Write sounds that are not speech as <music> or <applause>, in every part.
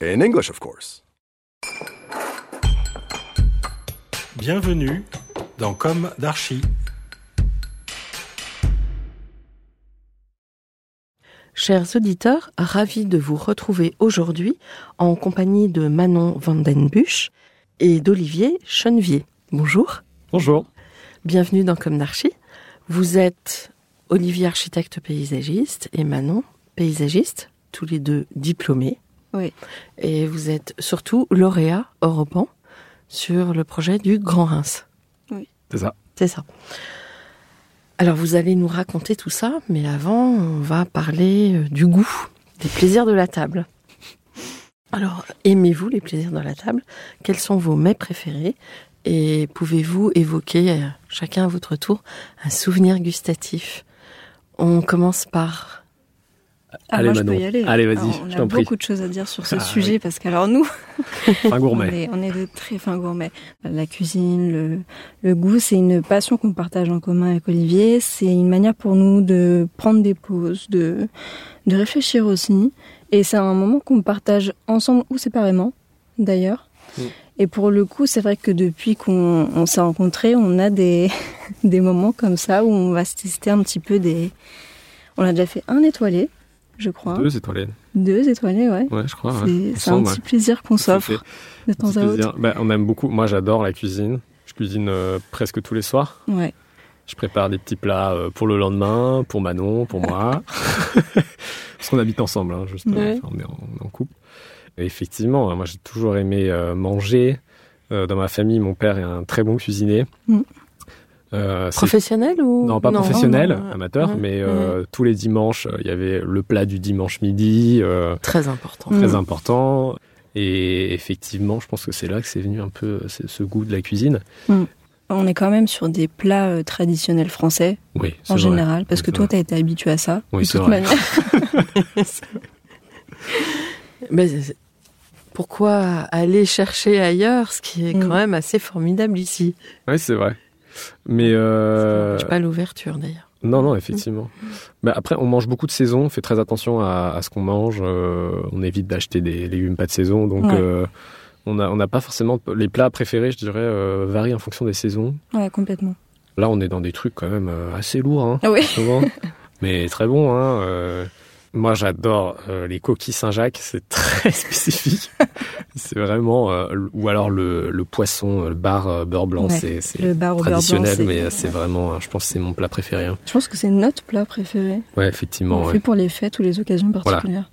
In English, of course. Bienvenue dans Comme d'Archi. Chers auditeurs, ravis de vous retrouver aujourd'hui en compagnie de Manon Vandenbusch et d'Olivier Chenevier. Bonjour. Bonjour. Bienvenue dans Comme d'Archi. Vous êtes Olivier architecte paysagiste et Manon paysagiste, tous les deux diplômés. Oui. Et vous êtes surtout lauréat européen sur le projet du Grand Reims. C'est ça. C'est ça. Alors vous allez nous raconter tout ça, mais avant on va parler euh, du goût, des plaisirs de la table. Alors aimez-vous les plaisirs de la table? Quels sont vos mets préférés? Et pouvez-vous évoquer euh, chacun à votre tour un souvenir gustatif? On commence par Ah, Allez, moi, je peux y aller. Allez, vas-y, On a prie. beaucoup de choses à dire sur ce Ah, sujet parce qu'alors nous, <laughs> on gourmet. est, on est de très fins gourmets. La cuisine, le, le goût, c'est une passion qu'on partage en commun avec Olivier. C'est une manière pour nous de prendre des pauses, de, de réfléchir aussi. Et c'est un moment qu'on partage ensemble ou séparément, d'ailleurs. Mm. Et pour le coup, c'est vrai que depuis qu'on on s'est rencontrés, on a des, <laughs> des moments comme ça où on va se tester un petit peu des... On a déjà fait un étoilé, je crois. Deux étoiles. Deux étoilés, ouais. Ouais, je crois. C'est- ouais. C'est un petit plaisir qu'on ouais. s'offre de temps à plaisir. autre. Bah, on aime beaucoup. Moi, j'adore la cuisine. Je cuisine euh, presque tous les soirs. Ouais. Je prépare des petits plats euh, pour le lendemain, pour Manon, pour moi. <laughs> <laughs> Parce qu'on habite ensemble, hein, juste. Ouais. Enfin, on, est en, on est en couple. Et effectivement, moi, j'ai toujours aimé euh, manger. Euh, dans ma famille, mon père est un très bon cuisinier. Mm. Euh, professionnel ou Non, pas professionnel, non, amateur, ouais, mais ouais. euh, tous les dimanches, euh, il y avait le plat du dimanche midi, euh, Très important. Mm. très important. Et effectivement, je pense que c'est là que c'est venu un peu ce goût de la cuisine. On est quand même sur des plats euh, traditionnels français, Oui, en vrai. général, parce que toi, tu as été habitué à ça. Oui, de c'est toute vrai. manière. <laughs> Mais pourquoi aller chercher ailleurs, ce qui est Mm. quand même assez formidable ici? Oui, c'est vrai. Mais euh, Je pas l'ouverture d'ailleurs. non, non, effectivement. Mais <laughs> après, on mange beaucoup de saison. On fait très attention à, à ce qu'on mange. euh, on évite d'acheter des légumes pas de saison, donc. Ouais. euh, on n'a on pas forcément les plats préférés, je dirais, euh, varient en fonction des saisons. Ouais, complètement. Là, on est dans des trucs quand même euh, assez lourds. Hein. Ah oui. souvent. <laughs> Mais très bon, hein. Moi, j'adore euh, les coquilles Saint-Jacques. C'est <laughs> très spécifique. c'est vraiment... euh, ou alors le, le poisson, euh, le bar beurre blanc, Ouais, c'est blanc, traditionnel, mais c'est vraiment... euh, Je pense que c'est mon plat préféré. hein. Je pense que c'est notre plat préféré. Ouais, effectivement. on ouais. fait pour les fêtes ou les occasions Voilà. particulières.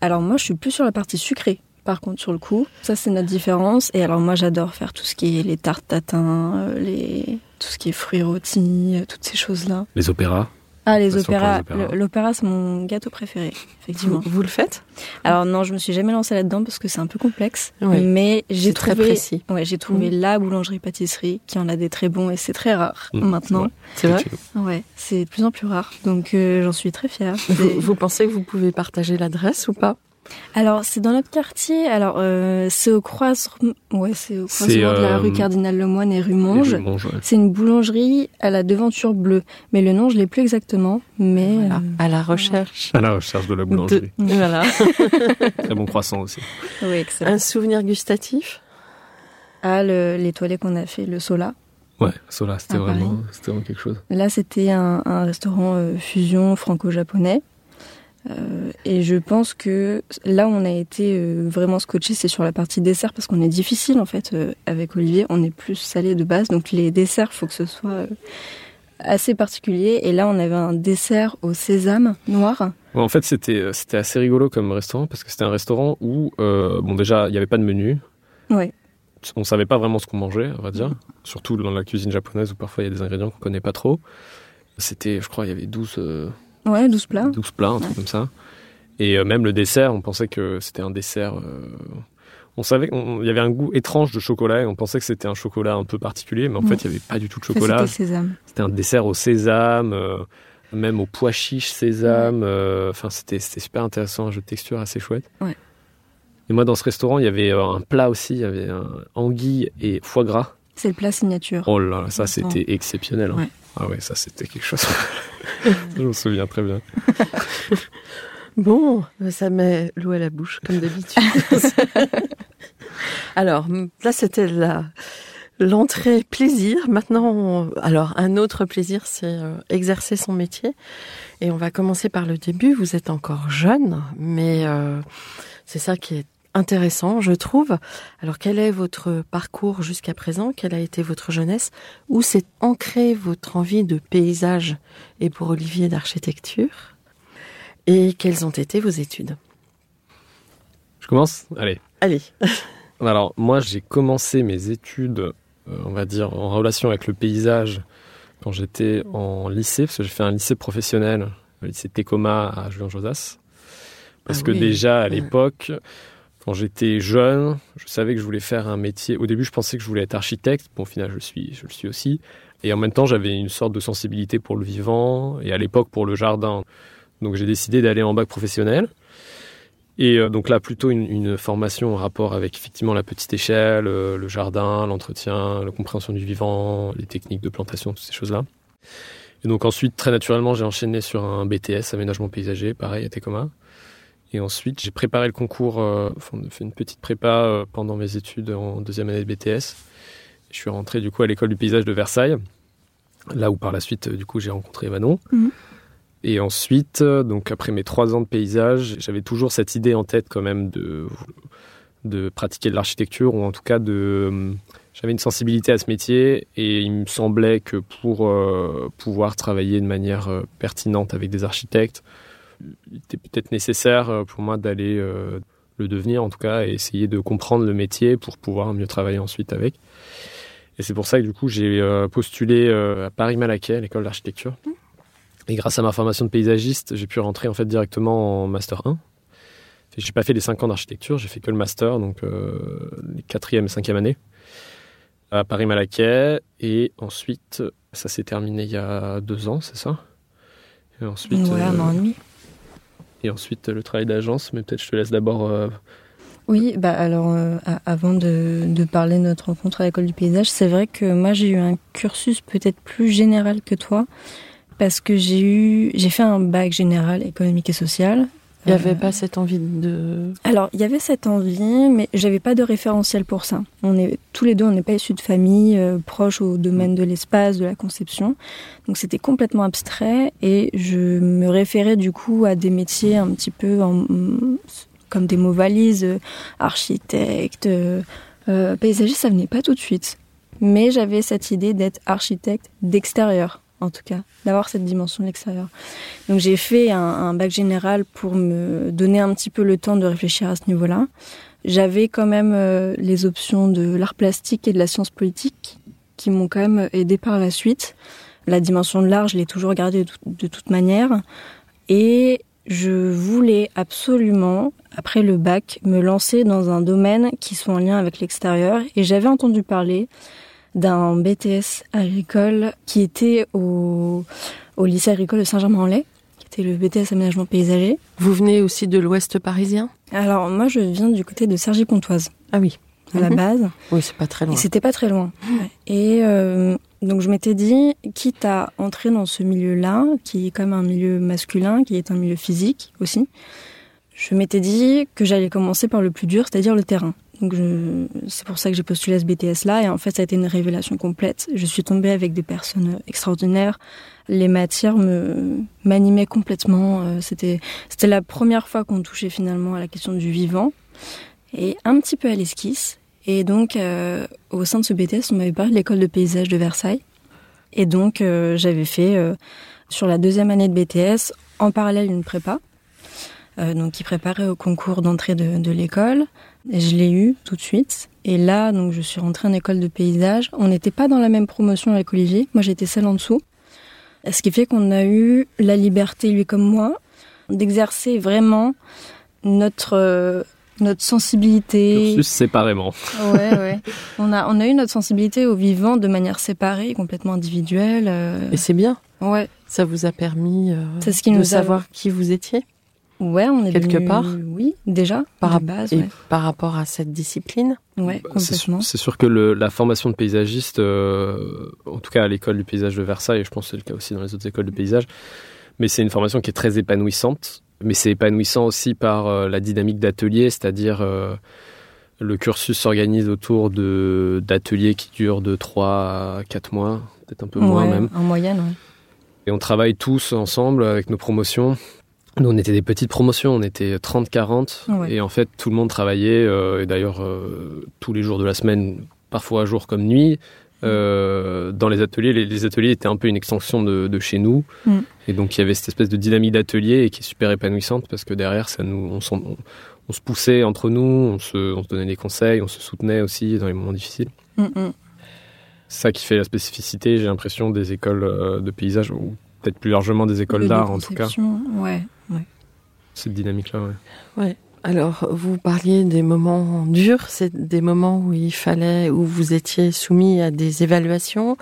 Alors moi, je suis plus sur la partie sucrée. Par contre, sur le coup, ça c'est notre différence. Et alors moi, j'adore faire tout ce qui est les tartes tatin, les tout ce qui est fruits rôtis, toutes ces choses-là. Les opéras? Ah, les opéras. L'opéra, c'est mon gâteau préféré, effectivement. vous le faites? Alors non, je me suis jamais lancée là-dedans parce que c'est un peu complexe. Oui. Mais j'ai C'est très trouvé, précis. ouais, j'ai trouvé Mm. la boulangerie-pâtisserie qui en a des très bons et c'est très rare Mm, maintenant. C'est vrai? Ouais, c'est de plus en plus rare. Donc euh, j'en suis très fière. vous pensez que vous pouvez partager l'adresse ou pas? Alors c'est dans notre quartier. Alors euh, c'est au croisement, ouais, c'est au C'est, croisement de la euh, rue Cardinal Lemoine et rue Et Monge. ouais. C'est une boulangerie à la devanture bleue, mais le nom je l'ai plus exactement. Mais Voilà, euh, à la recherche. À la recherche de la boulangerie. De- Voilà. <laughs> Très bon croissant aussi. oui, excellent. Un souvenir gustatif? Ah, le- l'étoilé qu'on a fait, le Sola. Ouais, Sola, c'était Paris. vraiment, c'était vraiment quelque chose. Là, c'était un, un restaurant euh, fusion franco-japonais. Euh, et je pense que là où on a été euh, vraiment scotché, c'est sur la partie dessert parce qu'on est difficile en fait euh, avec Olivier. On est plus salé de base, donc les desserts, faut que ce soit assez particulier. Et là, on avait un dessert au sésame noir. Ouais, en fait, c'était c'était assez rigolo comme restaurant parce que c'était un restaurant où, bon, déjà, il n'y avait pas de menu. Ouais. On savait pas vraiment ce qu'on mangeait, on va dire. Surtout dans la cuisine japonaise où parfois il y a des ingrédients qu'on connaît pas trop. C'était, je crois, il y avait 12, euh, Ouais, 12 plats. 12 plats, un truc comme ça. Et euh, même le dessert, on pensait que c'était un dessert euh, on savait qu'il y avait un goût étrange de chocolat et on pensait que c'était un chocolat un peu particulier, mais en fait, il n'y avait pas du tout de chocolat. C'était sésame. C'était un dessert au sésame, euh, même au pois chiche sésame. euh, Enfin, c'était c'était super intéressant, un jeu de texture assez chouette. Ouais. Et moi, dans ce restaurant, il y avait un plat aussi, il y avait un anguille et foie gras. C'est le plat signature. Oh là là, ça c'était exceptionnel. hein. Ouais. Ah ouais, ça c'était quelque chose. <laughs> Je me souviens très bien. <laughs> Bon, ça met l'eau à la bouche, comme d'habitude. <laughs> alors, là, c'était l'entrée plaisir. Maintenant, alors, un autre plaisir, c'est euh, exercer son métier. Et on va commencer par le début. Vous êtes encore jeune, mais euh, c'est ça qui est intéressant, je trouve. Alors, quel est votre parcours jusqu'à présent? Quelle a été votre jeunesse? Où s'est ancrée votre envie de paysage et pour Olivier d'architecture? Et quelles ont été vos études? Je commence? Allez. Allez. <laughs> Alors, moi, j'ai commencé mes études, euh, on va dire, en relation avec le paysage quand j'étais en lycée, parce que j'ai fait un lycée professionnel, le lycée Tecoma à Julien-Josas. Parce Ah que oui. déjà, à Ouais. Quand j'étais jeune, je savais que je voulais faire un métier. Au début, je pensais que je voulais être architecte. Bon, au final, je le suis, je le suis aussi. Et en même temps, j'avais une sorte de sensibilité pour le vivant et à l'époque pour le jardin. Donc, j'ai décidé d'aller en bac professionnel. Et euh, donc là, plutôt une, une formation en rapport avec effectivement la petite échelle, euh, le jardin, l'entretien, la compréhension du vivant, les techniques de plantation, toutes ces choses-là. Et donc ensuite, très naturellement, j'ai enchaîné sur un BTS, aménagement paysager, pareil à Tecoma. Et ensuite, j'ai préparé le concours, euh, enfin, fait une petite prépa euh, pendant mes études en deuxième année de BTS. Je suis rentré du coup à l'école du paysage de Versailles, là où par la suite, euh, du coup, j'ai rencontré Manon. Mhm. Et ensuite, donc après mes trois ans de paysage, j'avais toujours cette idée en tête quand même de, de pratiquer de l'architecture, ou en tout cas de... J'avais une sensibilité à ce métier et il me semblait que pour euh, pouvoir travailler de manière pertinente avec des architectes, il était peut-être nécessaire euh, pour moi d'aller euh, le devenir en tout cas et essayer de comprendre le métier pour pouvoir mieux travailler ensuite avec. Et c'est pour ça que du coup j'ai euh, postulé à Paris-Malaquais, à l'école d'architecture. Et grâce à ma formation de paysagiste, j'ai pu rentrer en fait directement en master 1. Et J'ai pas fait les 5 ans d'architecture, j'ai fait que le master, donc euh, les 4e et 5e années à Paris-Malaquais. Et ensuite, ça s'est terminé il y a deux ans, c'est ça? Et ensuite, ouais, un an et demi. Et ensuite le travail d'agence, mais peut-être je te laisse d'abord. euh, Oui, bah alors euh, avant de, de parler de notre rencontre à l'école du paysage, c'est vrai que moi j'ai eu un cursus peut-être plus général que toi parce que j'ai eu j'ai fait un bac général économique et social. Il n'y avait Euh, pas cette envie de... Alors, il y avait cette envie, mais j'avais pas de référentiel pour ça. On est tous les deux, on n'est pas issus de famille euh, proches au domaine de l'espace, de la conception. Donc, c'était complètement abstrait et je me référais du coup à des métiers un petit peu en- comme des mots valises, euh, architecte, euh, euh, paysagiste, ça venait pas tout de suite. Mais j'avais cette idée d'être architecte d'extérieur, en tout cas, d'avoir cette dimension de l'extérieur. Donc j'ai fait un, bac général pour me donner un petit peu le temps de réfléchir à ce niveau-là. J'avais quand même euh, les options de l'art plastique et de la science politique qui m'ont quand même aidé par la suite. La dimension de l'art, je l'ai toujours gardée de toute manière. Et je voulais absolument, après le bac, me lancer dans un domaine qui soit en lien avec l'extérieur. Et j'avais entendu parler d'un BTS agricole qui était au, au lycée agricole de Saint-Germain-en-Laye, qui était le BTS aménagement paysager. Vous venez aussi de l'Ouest parisien? Alors moi je viens du côté de Cergy-Pontoise Ah oui. à la Mhm. base Oui, c'est pas très et loin. c'était pas très loin. Et euh, donc je m'étais dit, quitte à entrer dans ce milieu-là, qui est quand même un milieu masculin, qui est un milieu physique aussi, je m'étais dit que j'allais commencer par le plus dur, c'est-à-dire le terrain. C'est pour ça que j'ai postulé à ce BTS-là et en fait ça a été une révélation complète. Je suis tombée avec des personnes extraordinaires. Les matières me m'animaient complètement. Euh, C'était c'était la première fois qu'on touchait finalement à la question du vivant et un petit peu à l'esquisse. Et donc euh, au sein de ce BTS, on m'avait parlé de l'école de paysage de Versailles. Et donc euh, j'avais fait euh, sur la deuxième année de BTS en parallèle une prépa euh, donc qui préparait au concours d'entrée de, de l'école. Je l'ai eu tout de suite. Et là, donc, je suis rentrée en école de paysage. On n'était pas dans la même promotion avec Olivier. Moi, j'étais celle en dessous. Ce qui fait qu'on a eu la liberté, lui comme moi, d'exercer vraiment notre euh, notre sensibilité. Cursus séparément. Ouais, ouais. <laughs> On a, on a eu notre sensibilité au vivant de manière séparée, complètement individuelle. euh, Et c'est bien. Ouais. Ça vous a permis euh, C'est ce qui de nous a- savoir qui vous étiez Ouais, on est Quelque devenu- part Oui, déjà. Par base, et ouais. par rapport à cette discipline. Ouais, Bah, c'est sûr- complètement. C'est sûr que le- la formation de paysagiste, euh, en tout cas à l'école du paysage de Versailles, et je pense que c'est le cas aussi dans les autres écoles de paysage, mais c'est une formation qui est très épanouissante. Mais c'est épanouissant aussi par euh, la dynamique d'atelier, c'est-à-dire euh, le cursus s'organise autour de d'ateliers qui durent de 3 à 4 mois, peut-être un peu moins même. En moyenne, ouais. Et on travaille tous ensemble avec nos promotions. Nous, on était des petites promotions, on était 30-40. Ouais. Et en fait, tout le monde travaillait, euh, et d'ailleurs, euh, tous les jours de la semaine, parfois jour comme nuit. euh, dans les ateliers, les, les ateliers étaient un peu une extension de, de chez nous. Mm. Et donc, il y avait cette espèce de dynamique d'atelier et qui est super épanouissante parce que derrière, ça nous, on, s'en- on- on se poussait entre nous, on se, on se donnait des conseils, on se soutenait aussi dans les moments difficiles. Mm, mm. Ça qui fait la spécificité, j'ai l'impression, des écoles de paysage, ou peut-être plus largement des écoles d'art en tout cas. Ouais, ouais. Cette dynamique-là, ouais. Alors, vous parliez des moments durs, c'est des moments où il fallait, où vous étiez soumis à des évaluations,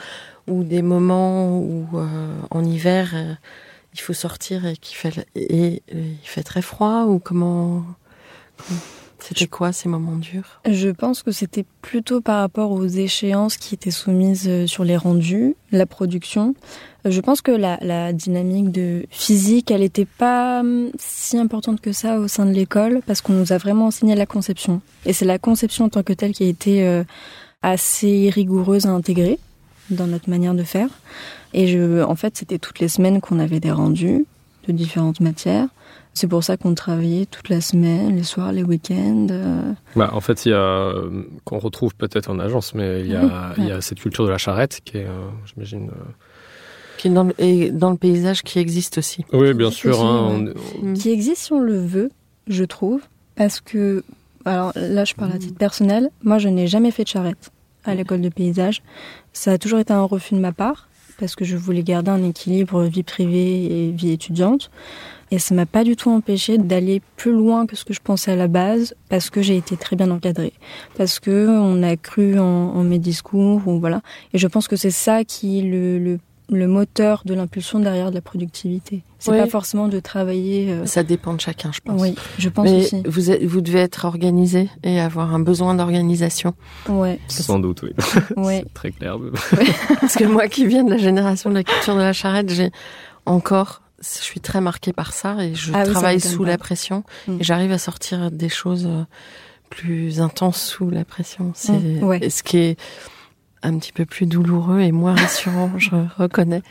ou des moments où, euh, en hiver, euh, il faut sortir et qu'il fait, et, et il fait très froid, ou comment, comment- c'était quoi ces moments durs? Je pense que c'était plutôt par rapport aux échéances qui étaient soumises euh, sur les rendus, la production. Je pense que la, la dynamique de physique, elle n'était pas hum, si importante que ça au sein de l'école parce qu'on nous a vraiment enseigné la conception. Et c'est la conception en tant que telle qui a été euh, assez rigoureuse à intégrer dans notre manière de faire. Et je, en fait, c'était toutes les semaines qu'on avait des rendus de différentes matières. C'est pour ça qu'on travaillait toute la semaine, les soirs, les week-ends. euh, Bah, en fait, il y a, euh, qu'on retrouve peut-être en agence, mais il y a, il y a cette culture de la charrette qui est, euh, j'imagine. euh, Qui est dans le, et dans le paysage qui existe aussi. Oui, bien Qui sûr. hein, ouais. on- Mm. qui existe si on le veut, je trouve, parce que, alors là je parle à titre personnel, moi je n'ai jamais fait de charrette à l'école de paysage. Ça a toujours été un refus de ma part, parce que je voulais garder un équilibre vie privée et vie étudiante. Et ça m'a pas du tout empêché d'aller plus loin que ce que je pensais à la base, parce que j'ai été très bien encadrée, parce que on a cru en, en mes discours, ou voilà. Et je pense que c'est ça qui est le, le, le moteur de l'impulsion derrière de la productivité. C'est Oui. pas forcément de travailler. euh, Ça dépend de chacun, je pense. oui, je pense Mais aussi. vous, êtes- vous devez être organisé et avoir un besoin d'organisation. Ouais, Sans doute, oui. <laughs> ouais. C'est très clair. <laughs> Parce que moi qui viens de la génération de la culture de la charrette, j'ai encore, je suis très marquée par ça et je Ah travaille sous la pression Mm. et j'arrive à sortir des choses euh, plus intenses sous la pression. C'est Mm, ouais. ce qui est un petit peu plus douloureux et moins rassurant, je reconnais.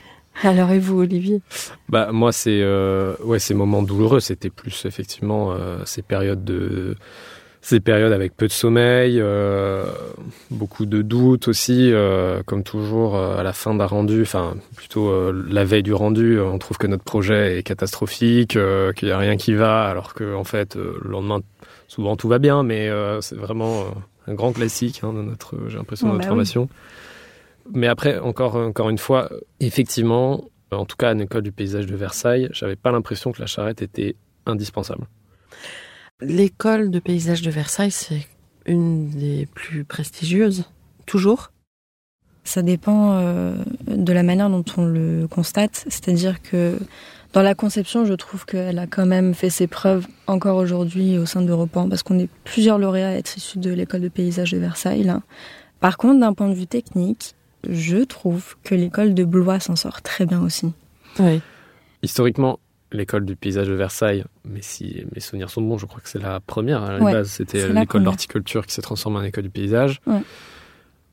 Alors et vous, Olivier? Bah moi c'est euh, ouais ces moments douloureux c'était plus effectivement euh, ces périodes de ces périodes avec peu de sommeil, euh, beaucoup de doutes aussi, comme toujours à la fin d'un rendu, enfin plutôt la veille du rendu, on trouve que notre projet est catastrophique, qu'il n'y a rien qui va, alors que en fait le lendemain souvent tout va bien, mais c'est vraiment un grand classique hein, de notre, j'ai l'impression de Oh, notre bah oui. formation. Mais après encore encore une fois, effectivement, en tout cas à l'école du paysage de Versailles, j'avais pas l'impression que la charrette était indispensable. L'école de paysage de Versailles, c'est une des plus prestigieuses, toujours. Ça dépend euh, de la manière dont on le constate. C'est-à-dire que dans la conception, je trouve qu'elle a quand même fait ses preuves encore aujourd'hui au sein d'Europan, parce qu'on est plusieurs lauréats à être issus de l'école de paysage de Versailles. là. Par contre, d'un point de vue technique, je trouve que l'école de Blois s'en sort très bien aussi. Oui. Historiquement, l'école du paysage de Versailles, mais si mes souvenirs sont bons, je crois que c'est la première à la Ouais, base, c'était l'école d'horticulture qui s'est transformée en école du paysage. Ouais.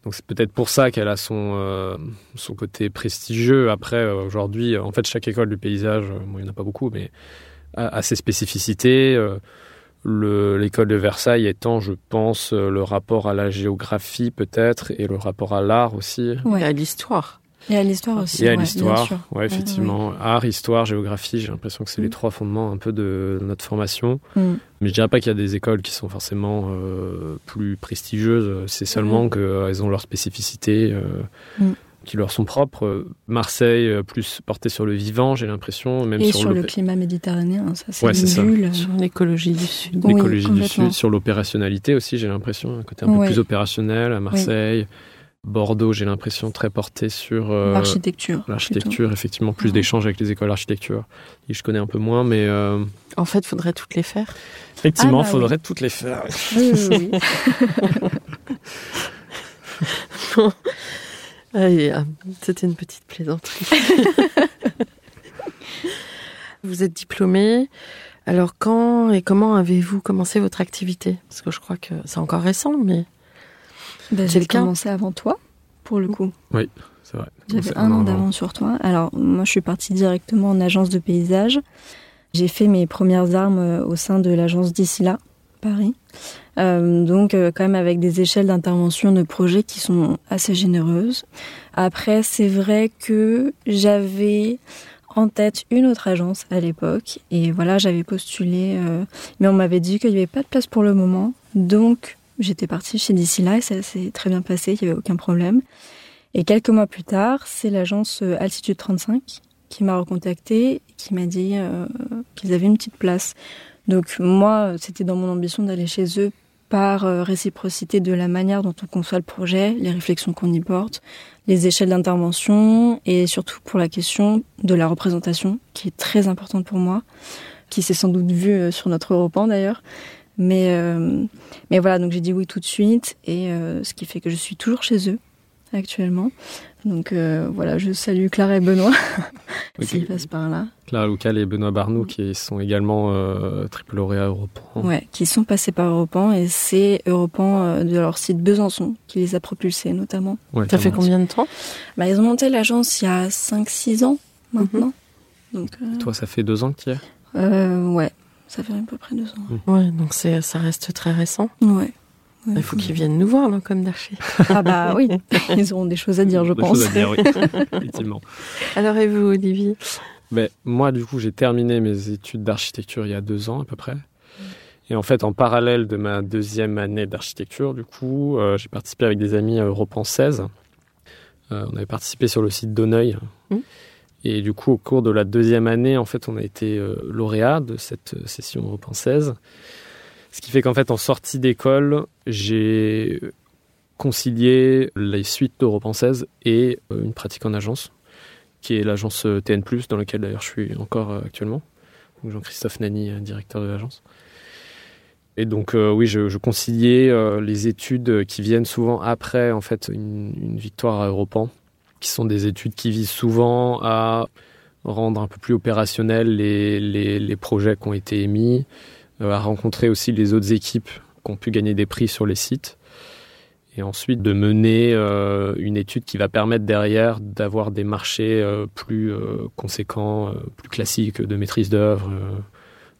Donc c'est peut-être pour ça qu'elle a son, euh, son côté prestigieux. Après, euh, aujourd'hui, en fait, chaque école du paysage, euh, bon, il n'y en a pas beaucoup, mais a, a ses spécificités. euh, le- L'école de Versailles étant, je pense, euh, le rapport à la géographie peut-être et le rapport à l'art aussi. Et à l'histoire. Et à l'histoire aussi. Et à ouais, bien l'histoire, ouais, effectivement. Art, histoire, géographie, j'ai l'impression que c'est les Mm. trois fondements un peu de notre formation. Mm. Mais je dirais pas qu'il y a des écoles qui sont forcément euh, plus prestigieuses, c'est seulement qu'elles ont leurs spécificités euh, Mm. qui leur sont propres. Marseille, euh, plus porté sur le vivant, j'ai l'impression, même Et sur, sur le climat méditerranéen, ça c'est Ouais, bulle. Sur l'écologie du Sud. Oui, l'écologie du. Sud, sur l'opérationnalité aussi, j'ai l'impression, un côté un peu Ouais. plus opérationnel à Marseille. Bordeaux, j'ai l'impression très porté sur euh, L'architecture. l'architecture, effectivement, plus Ouais. d'échanges avec les écoles d'architecture. Et je connais un peu moins, mais euh, En fait, faudrait toutes les faire. effectivement, Ah, il bah faudrait toutes les faire. Oui, oui, <laughs> ah, C'était une petite plaisanterie. <laughs> vous êtes diplômé. Alors, quand et comment avez-vous commencé votre activité? Parce que je crois que c'est encore récent, mais Bah, J'ai commencé avant toi, pour le coup. C'est vrai. J'avais un an d'avance sur toi. Alors, moi, je suis partie directement en agence de paysage. J'ai fait mes premières armes euh, au sein de l'agence d'ici là, Paris. Euh, donc, euh, quand même avec des échelles d'intervention de projets qui sont assez généreuses. Après, c'est vrai que j'avais en tête une autre agence à l'époque. Et voilà, j'avais postulé. euh, mais on m'avait dit qu'il n'y avait pas de place pour le moment. Donc, j'étais partie chez d'ici là et ça s'est très bien passé. Il n'y avait aucun problème. Et quelques mois plus tard, c'est l'agence euh, Altitude 35 qui m'a recontacté, qui m'a dit euh, qu'ils avaient une petite place. Donc moi, c'était dans mon ambition d'aller chez eux par euh, réciprocité de la manière dont on conçoit le projet, les réflexions qu'on y porte, les échelles d'intervention et surtout pour la question de la représentation qui est très importante pour moi, qui s'est sans doute vue sur notre Europan d'ailleurs. Mais, euh, mais voilà, donc j'ai dit oui tout de suite et euh, ce qui fait que je suis toujours chez eux actuellement. Donc euh, voilà, je salue Clara et Benoît <laughs> Ok. Ah, s'ils passent par là. Clara Loucal et Benoît Barnou qui sont également euh, triple lauréats Europan. Ouais, qui sont passés par Europan et c'est Europan euh, de leur site Besançon qui les a propulsés notamment. Ouais, ça fait combien de temps? Bah, ils ont monté l'agence il y a 5-6 ans maintenant. Mhm. Donc euh, Toi, ça fait deux ans que tu y es euh, ouais, ça fait à peu près deux ans. Ouais, donc c'est ça reste très récent. Ouais. Ouais. Il faut qu'ils viennent nous voir, là, comme d'archi. Ah bah oui, <laughs> ils auront des choses à dire, je Des pense. choses à dire, oui. <laughs> Effectivement. Alors, et vous, Olivier? Ben, moi, du coup, j'ai terminé mes études d'architecture il y a deux ans à peu près. Et en fait, en parallèle de ma deuxième année d'architecture, du coup, euh, j'ai participé avec des amis à Europan 16. Euh, on avait participé sur le site d'Auneuil. Mhm. Et du coup, au cours de la deuxième année, en fait, on a été euh, lauréat de cette euh, session 16. Ce qui fait qu'en fait, en sortie d'école, j'ai concilié les suites d'Europan 16 et euh, une pratique en agence qui est l'agence euh, TN+, dans laquelle d'ailleurs je suis encore euh, actuellement. Jean-Christophe Nani, euh, directeur de l'agence. Et donc euh, oui, je, conciliais euh, les études qui viennent souvent après en fait une, une victoire à Europan, qui sont des études qui visent souvent à rendre un peu plus opérationnels les, les, projets qui ont été émis, euh, à rencontrer aussi les autres équipes qui ont pu gagner des prix sur les sites et ensuite de mener euh, une étude qui va permettre derrière d'avoir des marchés euh, plus conséquents, plus classiques de maîtrise d'œuvre,